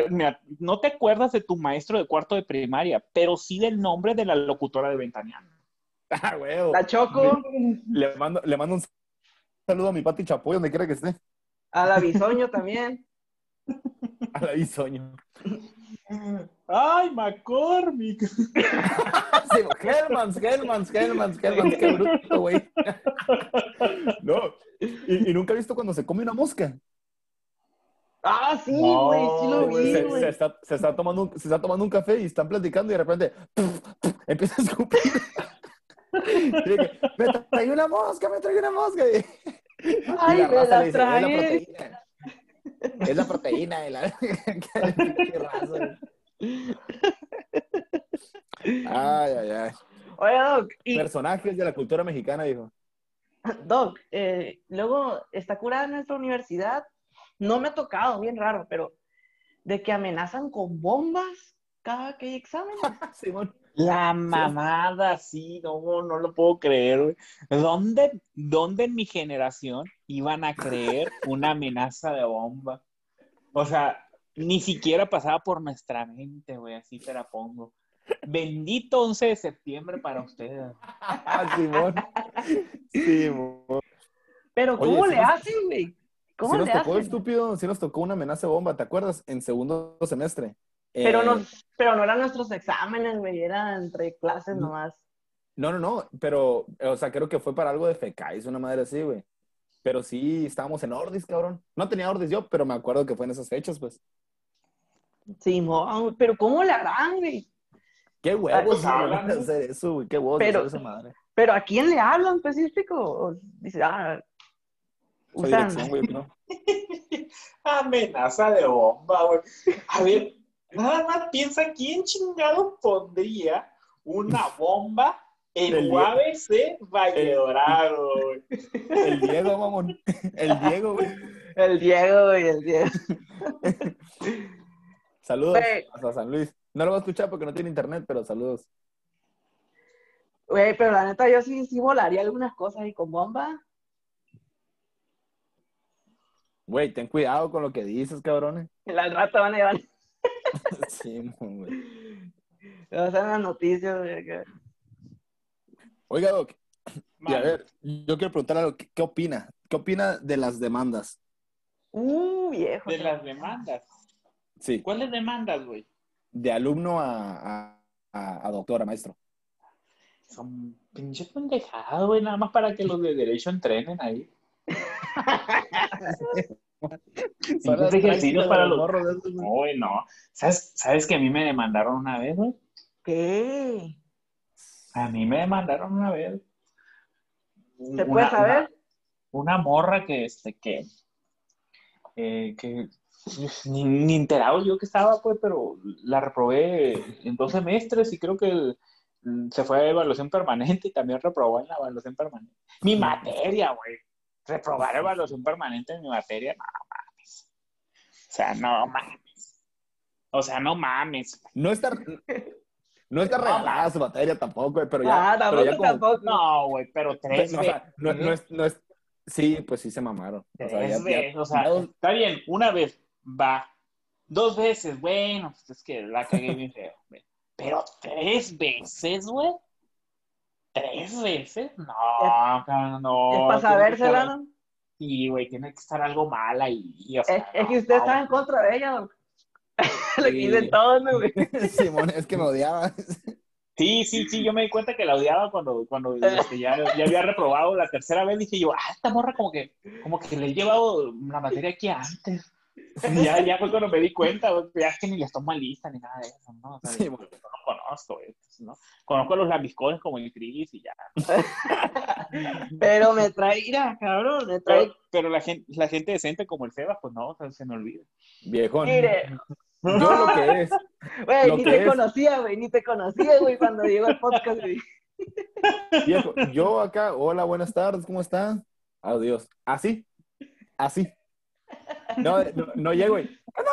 no te acuerdas de tu maestro de cuarto de primaria, pero sí del nombre de la locutora de Ventaneando. Ah, güey. La Choco. Le, mando, le mando un saludo a mi Pati Chapoy, donde quiera que esté. A la Bisoño también. A la Bisoño. ¡Ay, McCormick! sí, Hellmans, Hellmans, Hellmans, Hellmans, qué bruto, güey. no, ¿Y, ¿Y, nunca he visto cuando se come una mosca? Ah, sí, güey, sí lo vi. Se, está, se, está tomando un, se está tomando un café y están platicando y de repente empieza a escupir. me trae una mosca, me trae una mosca. Ay, la me la trae. Es la proteína. de la... qué, raso. Ay, ay, ay. Oye, Doc. Personajes de la cultura mexicana, dijo. Doc, eh, luego está curada nuestra universidad no me ha tocado, bien raro, pero de que amenazan con bombas cada que hay exámenes. La mamada, sí, no, no lo puedo creer, güey. ¿Dónde, ¿Dónde en mi generación iban a creer una amenaza de bomba? O sea, ni siquiera pasaba por nuestra mente, güey, así te la pongo. Bendito 11 de septiembre para ustedes. Simón. Simón. Pero ¿cómo le hacen, güey? ¿Cómo nos tocó, estúpido, sí nos tocó una amenaza de bomba, ¿te acuerdas? En segundo semestre. Pero, no, eh, pero no eran nuestros exámenes, güey, era entre clases nomás. No, no, no, pero, o sea, creo que fue para algo de FECAIS, una madre así, güey. Pero sí, estábamos en Ordis, cabrón. No tenía Ordis yo, pero me acuerdo que fue en esas fechas, pues. Sí, pero ¿cómo le harán, güey? Qué huevos hablan de hacer eso, güey. Qué huevos pero, hacer esa madre. Pero ¿a quién le hablan específico? Dice, ah, Amenaza de bomba, güey. A ver, nada más piensa quién chingado pondría una bomba en UABC Valle Dorado, El Diego, mamón. El Diego, güey. El Diego, güey, el Diego. Saludos a San Luis. No lo voy a escuchar porque no tiene internet, pero saludos. Güey, pero la neta, yo sí, sí volaría algunas cosas y con bomba. Güey, ten cuidado con lo que dices, cabrones. La rata van a llevar. sí, güey. a las noticias, güey. Oiga, Doc. Y a ver, yo quiero preguntarle algo. ¿Qué, opina? ¿Qué opina de las demandas? Uh, viejo. De las demandas. Sí. ¿Cuáles demandas, güey? De alumno a, a, a, doctora, maestro. Son pinches pendejadas, güey, nada más para que los de derecho entrenen ahí. Son ejercicios para los morros. Uy, no. ¿Sabes, ¿Sabes que a mí me demandaron una vez, güey? ¿Qué? A mí me demandaron una vez. ¿Se puede saber? Una, morra que, este, que, eh, que ni, ni, enterado yo que estaba, pues, pero la reprobé en dos semestres y creo que se fue a evaluación permanente y también reprobó en la evaluación permanente. Mi materia, güey reprobar evaluación permanente en mi materia, no mames. O sea, no mames. O sea, no mames. No está, No es que regalada su materia tampoco, güey, pero ya. Ah, tampoco, pero ya como- tampoco. No, güey, pero tres No, o sea, no, no es, no es. Sí, pues sí se mamaron. O sea, Tres ya- ya- veces, o sea, está bien, una vez, va. Dos veces, bueno, pues es que la cagué bien feo. güey. Pero tres veces, güey. ¿Tres veces? No, no. es para sabérsela, ¿no? Sí, güey, tiene que estar algo mal ahí. y, o sea, Es, es que usted no, estaba en contra de ella, don. Dicen todos, ¿no, güey? Simón, es que me odiaba. Sí, sí, sí, yo me di cuenta que la odiaba cuando, cuando este, ya, ya había reprobado la tercera vez. Dije yo, ah, esta morra como que, como que le he llevado la materia aquí antes. Ya, ya fue cuando me di cuenta, güey, ya es que ni les tomo lista ni nada de eso, ¿no? O sea, Sí, yo bueno. no lo conozco, güey, entonces, ¿no? Conozco los lambiscones como el Cris y ya. Pero me trae, mira, cabrón, me trae. Pero, pero la, gente, la gente decente como el Sebas, pues no, o sea, se me olvida. Viejón. Mire, Yo lo que es. güey, ni que te es. conocía, güey, ni te conocía, güey, cuando llegó el podcast, güey. Viejo, yo acá, hola, buenas tardes, ¿cómo están? Adiós. Así, así. No, no, no llego y.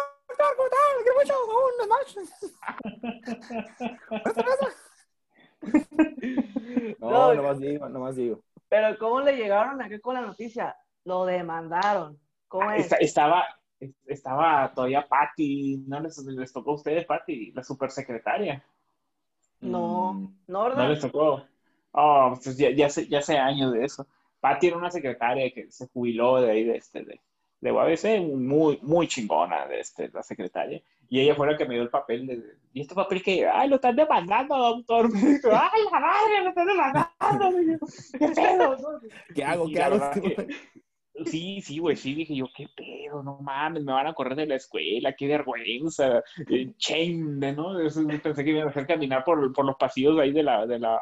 No, No. nomás digo, nomás digo. Pero ¿cómo le llegaron acá con la noticia? Lo demandaron. ¿Cómo es? Esta- estaba, estaba todavía Patty, ¿no les, les tocó a ustedes, Patty, la supersecretaria? No, Mm, no, No ¿verdad? les tocó. Oh, pues ya, ya, hace, ya hace años de eso. Patty era una secretaria que se jubiló de ahí, de, este, de, de UABC, muy, muy chingona, de este, la secretaria. Y ella fue la que me dio el papel de, y este papel que, ay, lo están demandando, doctor. Me dijo, ay, la madre, lo están demandando. ¿Qué pedo? no?" ¿Qué hago? ¿Qué hago? que- Sí, sí, güey, sí, dije yo, qué pedo, no mames, me van a correr de la escuela, qué vergüenza, eh, shame, ¿no? Eso, pensé que iban a hacer caminar por, por los pasillos ahí de la, de la,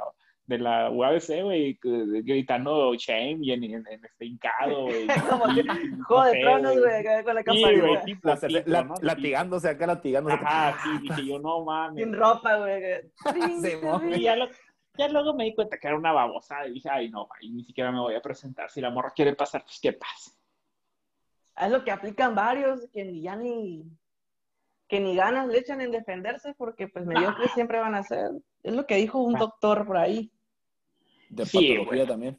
de la UABC, güey, gritando shame y en, en, en este hincado, güey. Como que, Sí, Juego de feo, Tronos, güey. con la Sí, güey, campanita. tipo, La- tipo, la- ¿no? Sí. latigándose acá, latigándose. Ajá, sí, dije yo, no mames. Sin ropa, güey. Sí. Y ya, lo- ya luego me di cuenta que era una babosada y dije, ay, no, ahí ni siquiera me voy a presentar. Si la morra quiere pasar, pues que pase. Es lo que aplican varios, que ni ya ni, que ni ganas le echan en defenderse porque pues mediocres siempre van a ser. Es lo que dijo un Ah. doctor por ahí. De Sí, patología güey. también.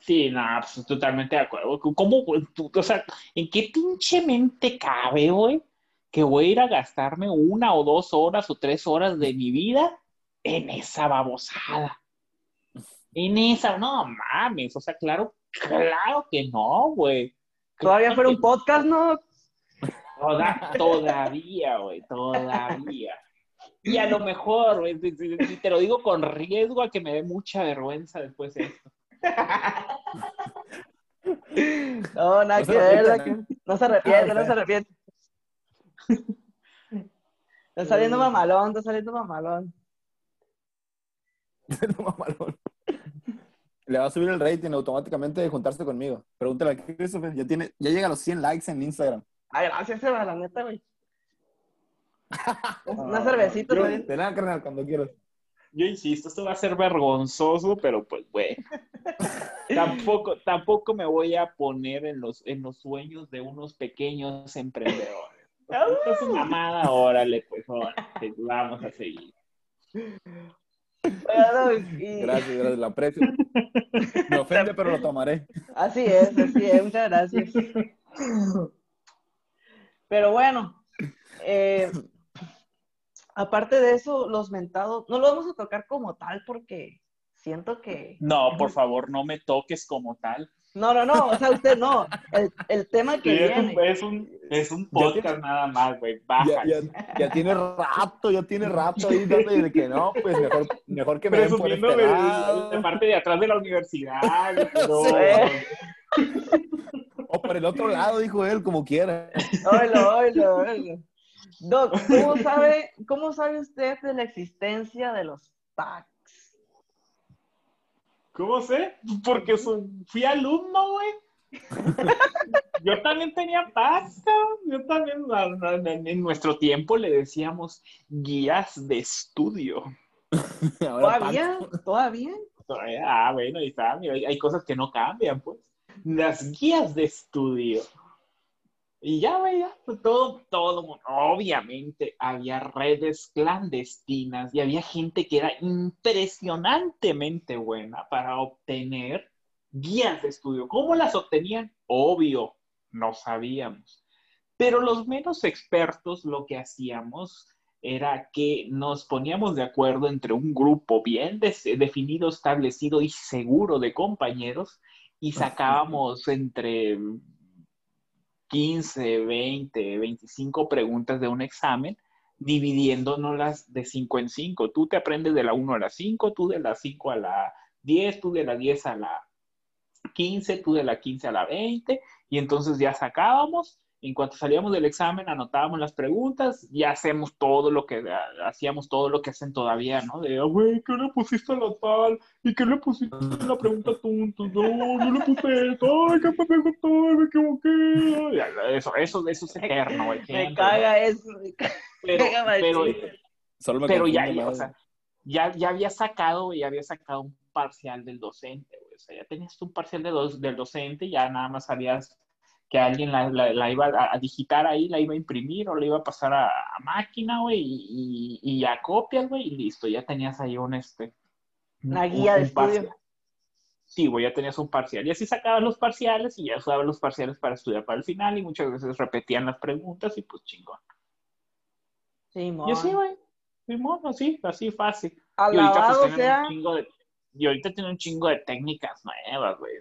Sí, no, pues totalmente de acuerdo. ¿Cómo, tú- o sea, en qué pinche mente cabe, güey, que voy a ir a gastarme una o dos horas o tres horas de mi vida en esa babosada? En esa, no mames, o sea, claro, claro que no, güey. Todavía Claro fuera que un podcast, ¿no? Toda- todavía, güey, todavía. Y a lo mejor, güey, te- lo digo con riesgo a que me dé mucha vergüenza después de esto. No, nada No se que ver. que- No se arrepiente, Ah, no se arrepiente. Está saliendo mamalón, está saliendo mamalón. No, mamalón. Le va a subir el rating automáticamente de juntarse conmigo. Pregúntale a Christopher. Ya, tiene, ya llega a los 100 likes en Instagram. Ay, gracias, Eva, la neta, güey. Una cervecita, Yo-. De nada, carnal, cuando quieras. Yo insisto, esto va a ser vergonzoso, pero pues, güey. tampoco, tampoco me voy a poner en los, en los sueños de unos pequeños emprendedores. Esto es una mamada, órale, pues, órale, vamos a seguir. Bueno, y- Gracias, gracias, lo aprecio. Me ofende, pero lo tomaré. Así es, así es, muchas gracias. Pero bueno, eh, aparte de eso, los mentados, no lo vamos a tocar como tal porque siento que... No, por favor, no me toques como tal. No, no, no, o sea, usted no, el, el tema que Sí, es, un, viene. es, un, es un podcast tiene- nada más, güey. Ya, Baja. ya, ya tiene rato, ya tiene rato ahí de que no, pues mejor, mejor que me den por este de, parte de atrás de la universidad. Sí. O por el otro lado, dijo él, como quiera. Oilo, oilo, oilo. Doc, ¿cómo sabe, ¿cómo sabe usted de la existencia de los packs? ¿Cómo sé? Porque su- fui alumno, güey. Yo también tenía pasta. Yo también, en nuestro tiempo le decíamos guías de estudio. Ahora, ¿Todavía? ¿Todavía? Ah, bueno, ahí está. mira, hay cosas que no cambian, pues. Las guías de estudio. Y ya, güey, ya, pues, todo, todo, obviamente había redes clandestinas y había gente que era impresionantemente buena para obtener guías de estudio. ¿Cómo las obtenían? Obvio, no sabíamos. Pero los menos expertos lo que hacíamos era que nos poníamos de acuerdo entre un grupo bien definido, establecido y seguro de compañeros y sacábamos entre 15, 20, 25 preguntas de un examen, dividiéndonos de 5 en 5. Tú te aprendes de la 1 a la 5, tú de la 5 a la 10, tú de la 10 a la 15, tú de la 15 a la 20, y entonces ya sacábamos en cuanto salíamos del examen, anotábamos las preguntas y hacemos todo lo que, hacíamos todo lo que hacen todavía, ¿no? De, ah, güey, ¿qué le pusiste a la tal? ¿Y qué le pusiste a la pregunta tonta? No, no le puse esto, ay, qué me gustó, me equivoqué. Eso, eso, eso es eterno, güey. Me caga eso, me caga. Pero, pero, Solo pero ya, ya, o sea, ya, ya había sacado, ya había sacado un parcial del docente, güey. O sea, ya tenías un parcial de del docente, ya nada más habías que alguien la, iba a, digitar ahí, la iba a imprimir o la iba a pasar a, máquina, güey, y, y, ya copias, güey, y listo, ya tenías ahí un, este... Una guía de estudio. Sí, güey, ya tenías un parcial. Y así sacabas los parciales y ya usabas los parciales para estudiar para el final y muchas veces repetían las preguntas y pues chingón. Sí, Y así, güey. Simón, así, así fácil. Alabado y ahorita, pues, sea... un chingo de y ahorita tiene un chingo de técnicas nuevas, güey.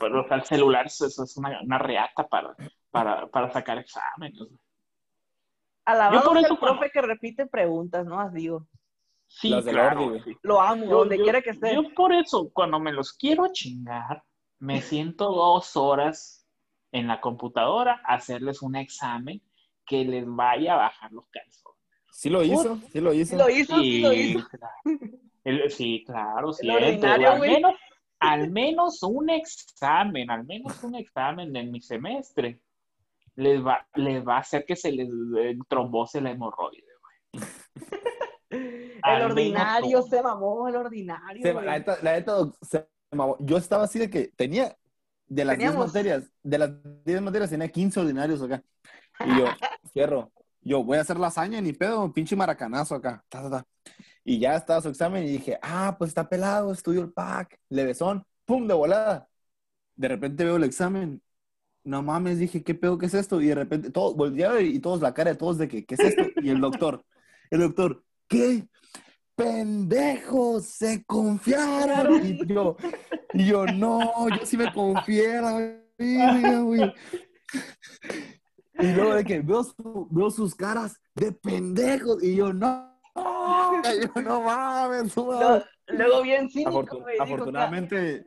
Pero el celular eso, es una, una reata para, para, para sacar exámenes. Alabado Yo por eso, el profe que repite preguntas, ¿no? Digo. Sí, claro. Lo amo, donde quiera que esté. Yo por eso, cuando me los quiero chingar, me siento dos horas en la computadora a hacerles un examen que les vaya a bajar los calzones. Sí lo hizo, sí lo hizo. Sí lo hizo, sí, lo hizo sí, claro, sí. Al menos, al menos un examen, al menos un examen en mi semestre les va, les va a hacer que se les trombose la hemorroide, güey. el ordinario se mamó, el ordinario. la neta, se mamó. Yo estaba así de que tenía, de las 10 materias, de las 10 materias tenía 15 ordinarios acá. Y yo, cierro, yo voy a hacer lasaña, ni pedo, pinche maracanazo acá. Y ya estaba su examen y dije, ah, pues está pelado, estudio el pack, levesón, pum, de volada. De repente veo el examen, no mames, dije, ¿qué pedo, qué es esto? Y de repente, todo, volví a ver y todos, la cara de todos de que, ¿qué es esto? Y el doctor, el doctor, ¿qué? Pendejos, se confiaron. Y yo, y yo, no, yo sí me confiara, güey. Y luego de que veo, veo sus caras de pendejos. Y yo, no, yo, no mames, Luego bien cínico, Afortunadamente.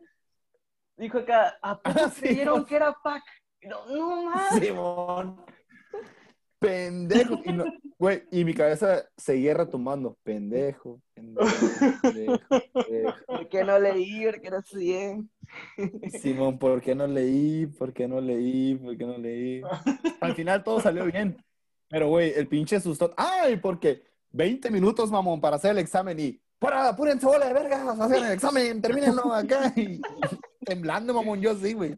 Dijo acá, ¿a poco creyeron que era Pac? No, no mames. Simón. Pendejo. Y, no, güey, y mi cabeza seguía retomando. Pendejo, pendejo, pendejo, ¿Por qué no leí? ¿Por qué no estudié? Simón, ¿por qué no leí? ¿Por qué no leí? ¿Por qué no leí? Al final todo salió bien. Pero, güey, el pinche susto. ¡Ay! Porque 20 minutos, mamón, para hacer el examen y ¡Para, apúrense, bola de vergas! Hacer el examen, termínenlo acá. Y, temblando, mamón, yo sí, güey.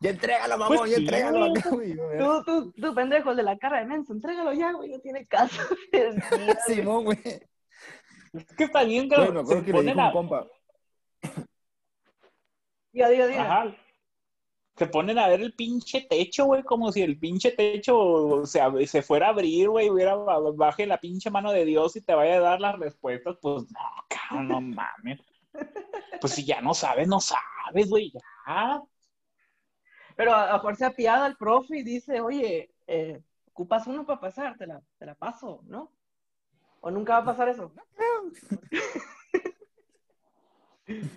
Ya entrégalo, mamón, pues ya entrégalo acá, güey. Tú, tú, tú, pendejo, el de la cara de menso, entrégalo ya, güey, no tiene caso. Simón, güey. Es que está bien, cabrón. Bueno, creo que le dijo un compa. Diga, diga, diga se ponen a ver el pinche techo, güey, como si el pinche techo se, se fuera a abrir, güey, hubiera baje la pinche mano de Dios y te vaya a dar las respuestas, pues no, cabrón, no mames. Pues si ya no sabes, no sabes, güey, ya. Pero a, a fuerza piada al profe y dice, oye, eh, ocupas uno para pasar, te la, te la paso, ¿no? ¿O nunca va a pasar eso?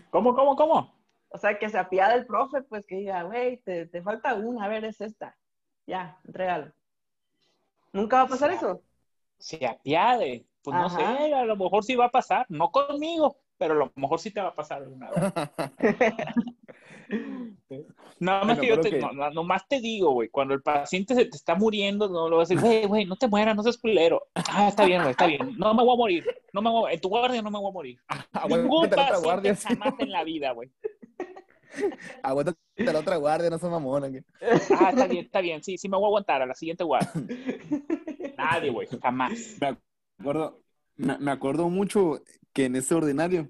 ¿Cómo, cómo, cómo? O sea, que se apiade el profe, pues que diga, güey, te, te, falta una, a ver, es esta. Ya, entregalo. ¿Nunca va a pasar eso? Se apiade. Pues no sé, a lo mejor sí va a pasar. No conmigo, pero a lo mejor sí te va a pasar una vez. Nada más que yo te, No, más te digo, güey, cuando el paciente se te está muriendo, no lo vas a decir, güey, güey, no te mueras, no seas culero. Ah, está bien, güey, está bien. No me voy a morir. No me voy, en tu guardia no me voy a morir. Ningún paciente jamás en la vida, güey. Aguántate de la otra guardia, no se mamona. Ah, está bien, está bien. Sí, sí me voy a aguantar a la siguiente guardia. Nadie, güey, jamás. Me acuerdo, me, acuerdo mucho que en ese ordinario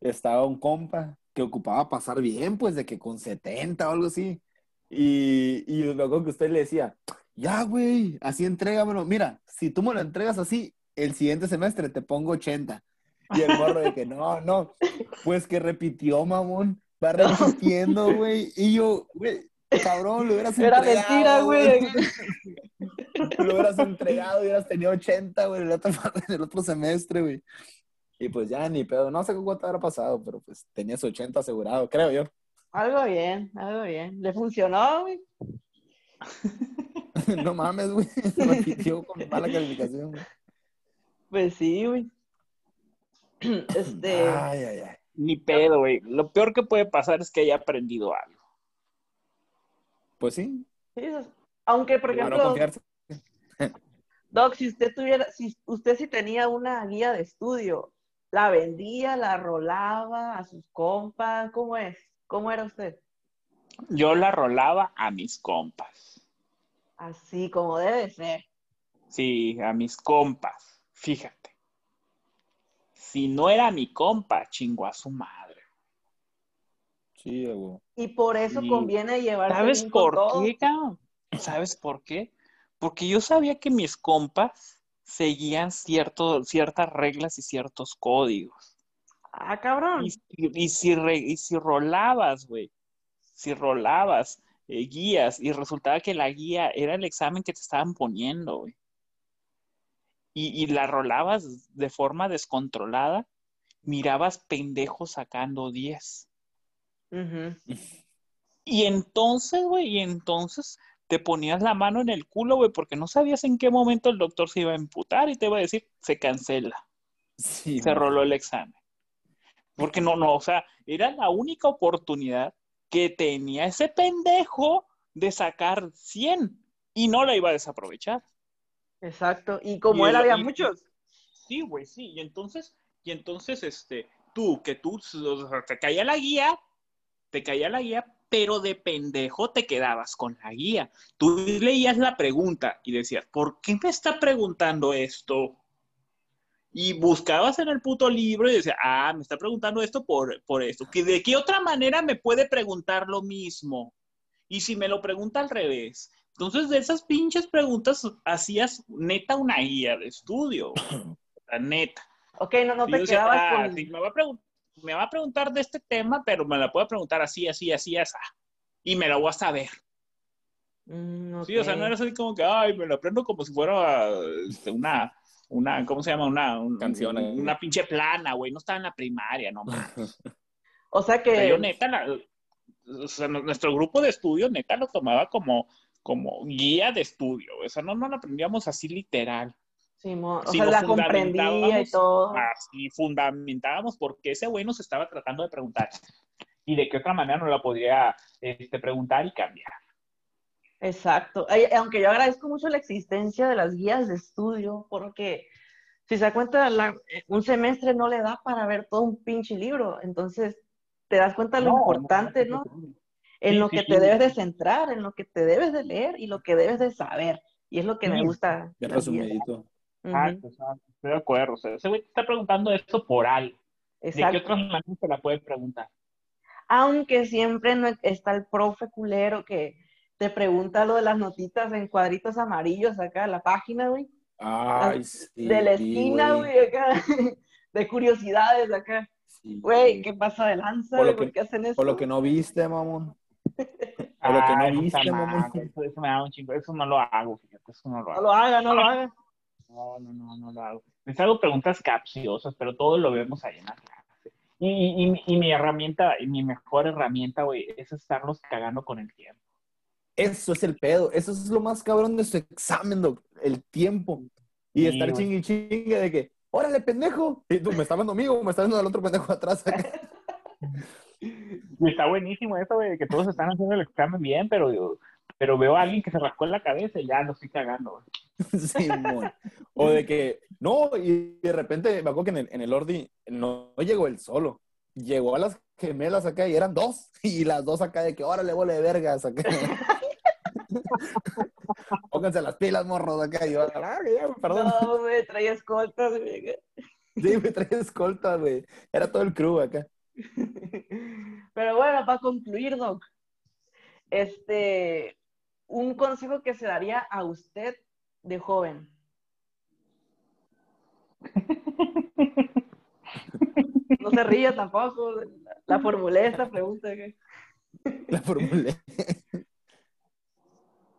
estaba un compa que ocupaba pasar bien, pues de que con 70 o algo así. Y, y luego que usted le decía, ya, güey, así entrégamelo. Mira, si tú me lo entregas así, el siguiente semestre te pongo 80. Y el morro de que no, no, pues que repitió, mamón. Va repitiendo, güey. Y yo, güey, cabrón, lo hubieras Era mentira, güey. lo hubieras entregado hubieras tenido 80, güey, el otro, el otro semestre, güey. Y pues ya ni pedo, no sé cuánto habrá pasado, pero pues tenías 80 asegurado, creo yo. Algo bien, algo bien. ¿Le funcionó, güey? no mames, güey. Repitió con mala calificación, güey. Pues sí, güey. Este. Ay, ay, ay. Ni pedo, güey. Lo peor que puede pasar es que haya aprendido algo. Pues sí. sí aunque, por ejemplo. Doc, si usted tuviera, si usted sí tenía una guía de estudio, ¿la vendía, la rolaba a sus compas? ¿Cómo es? ¿Cómo era usted? Yo la rolaba a mis compas. Así como debe ser. Sí, a mis compas. Fíjate si no era mi compa, chingo a su madre. Sí, güey. Y por eso conviene llevar. ¿Sabes por qué, cabrón? ¿Sabes por qué? Porque yo sabía que mis compas seguían cierto, ciertas reglas y ciertos códigos. Ah, cabrón. Y, si, y si rolabas, güey, si rolabas eh, guías y resultaba que la guía era el examen que te estaban poniendo, güey y, la rolabas de forma descontrolada, mirabas pendejos sacando 10. Y entonces, güey, y entonces te ponías la mano en el culo, güey, porque no sabías en qué momento el doctor se iba a imputar y te iba a decir, se cancela. se roló el examen. Porque no, no, o sea, era la única oportunidad que tenía ese pendejo de sacar 100 y no la iba a desaprovechar. Exacto, y como él había muchos. Sí, güey, sí, y entonces, y entonces, este, tú, que tú, te caía la guía, te caía la guía, pero de pendejo te quedabas con la guía. Tú leías la pregunta y decías, ¿por qué me está preguntando esto? Y buscabas en el puto libro y decías, ah, me está preguntando esto por, por esto. ¿De qué otra manera me puede preguntar lo mismo? Y si me lo pregunta al revés, entonces, de esas pinches preguntas hacías neta una guía de estudio. La neta. Ok, no, no te quedabas ah, me, va a preguntar de este tema, pero me la puede preguntar así, así, así, así. Y me la voy a saber. Mm, sí, o sea, no era así como que, ay, me la aprendo como si fuera este, una, una, ¿cómo se llama? Una, canción. Una pinche plana, güey. No estaba en la primaria, no o sea que. yo neta, o sea, nuestro grupo de estudio neta lo tomaba como como guía de estudio. O sea, no, no la aprendíamos así literal. Sí, o sea, la comprendía y todo. Así fundamentábamos por qué ese güey nos estaba tratando de preguntar y de qué otra manera no la podría este, preguntar y cambiar. Exacto. Aunque yo agradezco mucho la existencia de las guías de estudio, porque si se da cuenta, un semestre no le da para ver todo un pinche libro. Entonces, te das cuenta de lo importante, ¿no? En lo que te debes de centrar, en lo que te debes de leer y lo que debes de saber. Y es lo que me gusta. Ya resumidito. Exacto, estoy de acuerdo. O sea, ese güey te está preguntando esto por algo. Exacto. ¿De qué otras maneras te la puede preguntar? Aunque siempre no está el profe culero que te pregunta lo de las notitas en cuadritos amarillos acá en la página, güey. Ay, sí, de la esquina, güey, acá. De curiosidades acá. Güey, ¿qué pasa de lanza? Por, qué hacen eso? Por lo que no viste, mamón. A lo que no viste, Eso, me da un chingo. Eso no lo hago, fíjate. Eso no lo hago. No lo haga, no lo haga. No, no, no, no lo hago. Les hago preguntas capciosas, pero todo lo vemos ahí en la clase. Y, y, y mi herramienta, y mi mejor herramienta, güey, es estarlos cagando con el tiempo. Eso es el pedo. Eso es lo más cabrón de su examen, doc. El tiempo. Y estar chingue chingue de que, órale, pendejo. Y tú me estás hablando amigo, me estás viendo al otro pendejo atrás. Y está buenísimo eso, güey, que todos están haciendo el examen bien, pero, pero veo a alguien que se rascó en la cabeza y ya lo estoy cagando, Sí, O de que, no, y de repente me acuerdo que en el, en el Ordi no, llegó él solo. Llegó a las gemelas acá y eran dos. Y las dos acá de que ahora le vuelve de vergas acá. Pónganse las pilas, morros, acá. Y yo, ah, perdón. No, me traía escoltas, güey. Sí, me traía escoltas, güey. Era todo el crew acá. Pero bueno, para concluir, Doc, este, un consejo que se daría a usted de joven. No se ríe tampoco. La formulé esta pregunta. La formulé.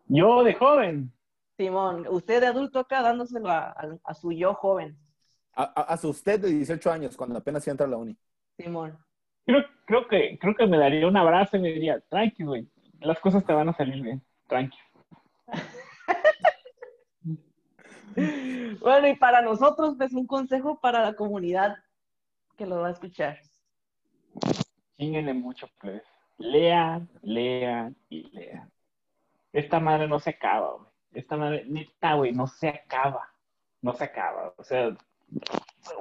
Yo de joven. Simón, usted de adulto acá dándoselo a, su yo joven. A, su usted de 18 años, cuando apenas entra a la uni. Simón. Creo, creo, que, creo que me daría un abrazo y me diría, tranqui, güey, las cosas te van a salir bien, tranqui. bueno, y para nosotros, pues un consejo para la comunidad que lo va a escuchar. Chinguenle mucho, pues. Lean, lean y lean. Esta madre no se acaba, güey. Esta madre, neta, güey, no se acaba. No se acaba. O sea,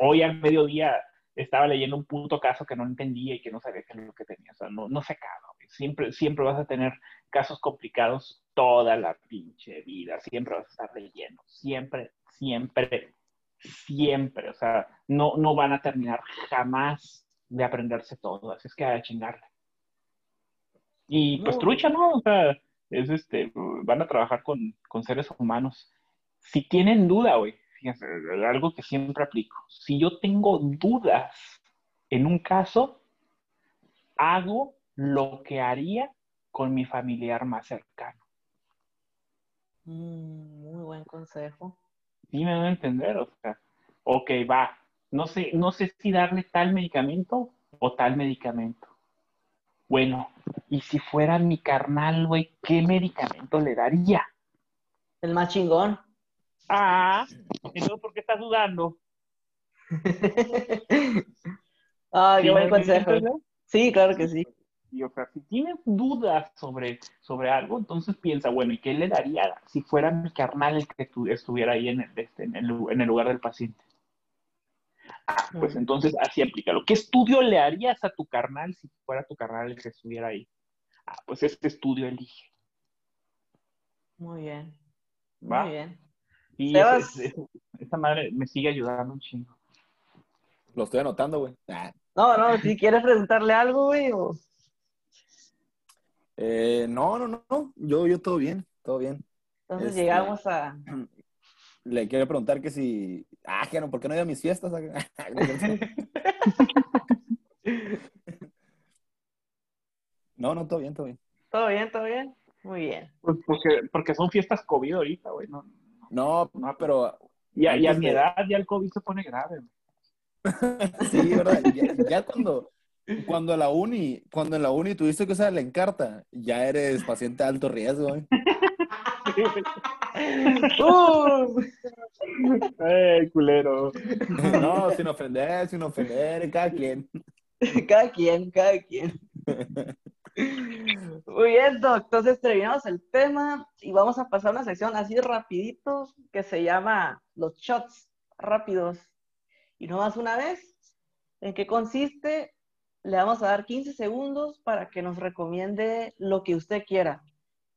hoy al mediodía estaba leyendo un puto caso que no entendía y que no sabía qué es lo que tenía. O sea, no, no se acaba. Siempre, siempre vas a tener casos complicados toda la pinche vida. Siempre vas a estar leyendo. Siempre, siempre, siempre. O sea, no, no van a terminar jamás de aprenderse todo. Así es que a chingarle. Y pues trucha, ¿no? O sea, es este, van a trabajar con, con seres humanos. Si tienen duda, güey, fíjense, algo que siempre aplico. Si yo tengo dudas en un caso, hago lo que haría con mi familiar más cercano. Mm, muy buen consejo. Sí, me van a entender, o sea, ok, va, no sé, no sé si darle tal medicamento o tal medicamento. Bueno, y si fuera mi carnal, güey, ¿qué medicamento le daría? El más chingón. Ah, entonces, ¿por qué estás dudando? ah, qué buen consejo. Sí, claro que sí. Y, o sea, si tienes dudas sobre, sobre algo, entonces piensa, bueno, ¿y qué le daría si fuera mi carnal el que estuviera ahí en el, este, en, el, lugar del paciente? Ah, pues entonces así aplícalo. ¿Qué estudio le harías a tu carnal si fuera tu carnal el que estuviera ahí? Ah, pues este estudio elige. Muy bien. Muy bien. Y esa madre me sigue ayudando un chingo. Lo estoy anotando, güey. Ah. No, no, si quieres preguntarle algo, güey, o... Eh, no, no, no, Yo, yo todo bien, todo bien. Entonces este, llegamos a. Le quiero preguntar que si. Ah, que no, ¿por qué no he ido a mis fiestas? no, no, todo bien, todo bien. Todo bien, todo bien. Muy bien. Pues porque, porque son fiestas COVID ahorita, güey. No, no, no, pero. Y a, mi edad ya el COVID se pone grave. sí, ¿verdad? ya cuando cuando la uni, cuando en la uni tuviste que usar la encarta, ya eres paciente de alto riesgo. ¿eh? ¡Ay, culero! No, sin ofender, sin ofender, cada quien. Cada quien, cada quien. Muy bien, Doc. Entonces terminamos el tema y vamos a pasar una sección así rapidito que se llama los shots rápidos. Y no más una vez. ¿En qué consiste? le vamos a dar 15 segundos para que nos recomiende lo que usted quiera.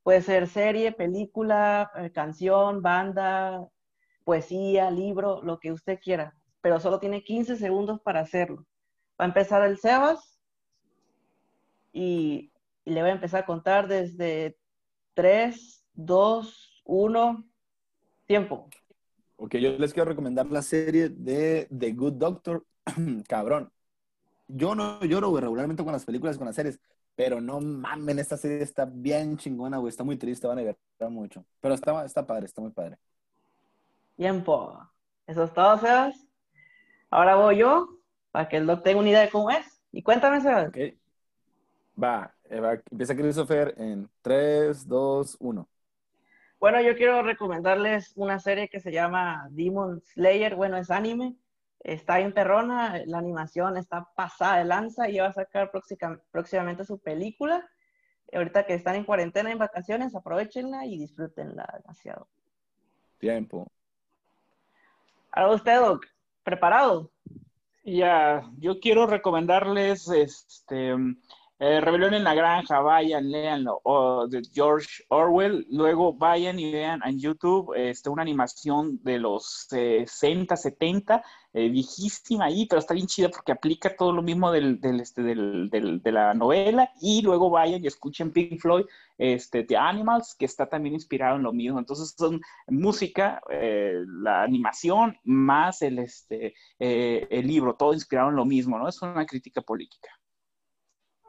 Puede ser serie, película, eh, canción, banda, poesía, libro, lo que usted quiera, pero solo tiene 15 segundos para hacerlo. Va a empezar el Sebas y, le voy a empezar a contar desde 3, 2, 1, tiempo. Ok, yo les quiero recomendar la serie de The Good Doctor. Cabrón, yo no lloro, güey, regularmente con las películas, con las series, pero no mamen, esta serie está bien chingona, güey, está muy triste, van a ver mucho. Pero está, está padre, está muy padre. Tiempo. Eso es todo, Sebas. Ahora voy yo, para que el doc tenga una idea de cómo es. Y cuéntame, Sebas. Okay. Va, va, empieza Christopher en 3, 2, 1. Bueno, yo quiero recomendarles una serie que se llama Demon Slayer. Bueno, es anime está en perrona, la animación está pasada de lanza y va a sacar próximamente su película. Ahorita que están en cuarentena, en vacaciones, aprovechenla y disfrútenla demasiado. Tiempo. Ahora usted, Doc, ¿preparado? Ya, yo quiero recomendarles este eh, Rebelión en la Granja, vayan, léanlo, o de George Orwell, luego vayan y vean en YouTube este, una animación de los 60, 70, eh, viejísima ahí, pero está bien chida porque aplica todo lo mismo del, este, de la novela, y luego vayan y escuchen Pink Floyd, este, The Animals, que está también inspirado en lo mismo. Entonces son música, eh, la animación, más el, este, el libro, todo inspirado en lo mismo, ¿no? Es una crítica política.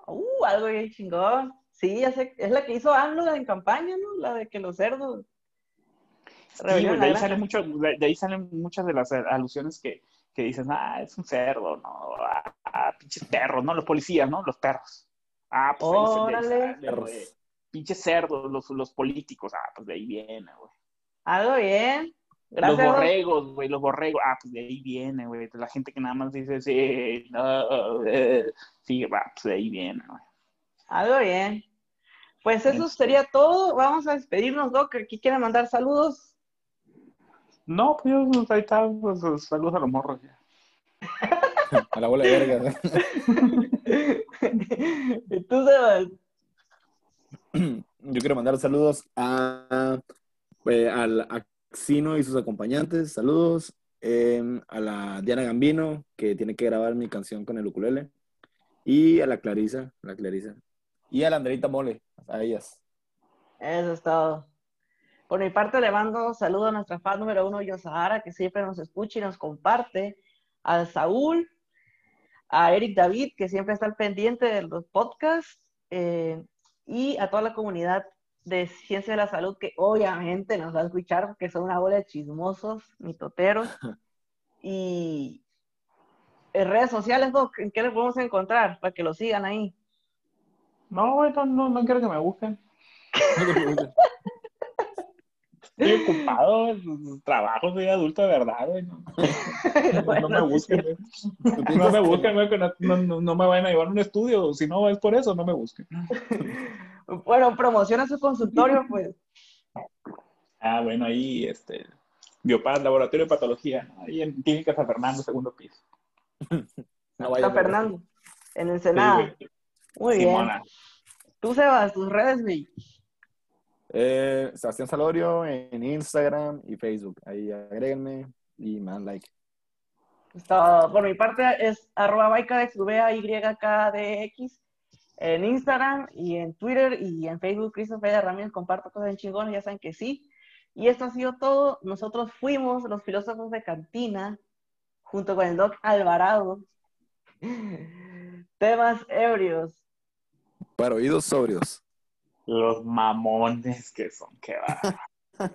Uh, algo bien chingón. Sí, ya sé, es la que hizo AMLO en campaña, ¿no? La de que los cerdos. Sí, de, ahí salen mucho, de, ahí salen muchas de las alusiones que, que dicen, ah, es un cerdo, ¿no? Ah, pinches perros, ¿no? Los policías, ¿no? Los perros. Ah, pues Órale. Pinches cerdos, los, los políticos. Ah, pues de ahí viene, güey. Algo bien. Los borregos, güey, los borregos. Ah, pues de ahí viene, güey. La gente que nada más dice, sí, no, eh, sí, va, pues de ahí viene, güey. Algo bien. Pues eso sería todo. Vamos a despedirnos, Doc. ¿Aquí quieren mandar saludos? No, pues yo, ahí está, pues, saludos a los morros ya. a la bola de verga. Tú, Sebas. Yo quiero mandar saludos a, eh, al, a Sino y sus acompañantes, saludos. Em, a la Diana Gambino, que tiene que grabar mi canción con el ukulele. Y a la Clarisa, la Clarisa. Y a la Andreita Mole, a ellas. Eso es todo. Por mi parte, le mando saludos a nuestra fan número uno, Yosahara, que siempre nos escucha y nos comparte. A Saúl, a Eric David, que siempre está al pendiente de los podcasts. Eh, y a toda la comunidad de Ciencia de la Salud que obviamente nos va a escuchar porque son una bola de chismosos, mitoteros. y en redes sociales, Doc, ¿en qué les podemos encontrar para que lo sigan ahí? No, güey, no, no, quiero que me busquen. Estoy ocupado, trabajo, soy adulto de verdad, güey. No, me busquen, güey. No me busquen, güey, que no, no, me vayan a llevar a un estudio. Si no es por eso, no me busquen. Bueno, promociona su consultorio, pues. Ah, bueno, ahí, este, Biopaz, Laboratorio de Patología, ahí en Clínica San Fernando, segundo piso. San Fernando, en Ensenada. Muy bien. Tú, Sebas, tus redes, güey. Eh, Sebastián Salorio en Instagram y Facebook. Ahí agréguenme y me dan like. por mi parte es arroba y en Instagram y en Twitter y en Facebook, Christopher Ramírez, comparto cosas en chingón, ya saben que sí. Y esto ha sido todo. Nosotros fuimos los filósofos de cantina, junto con el Doc Alvarado. Temas ebrios. Para oídos sobrios. Los mamones que son, que va.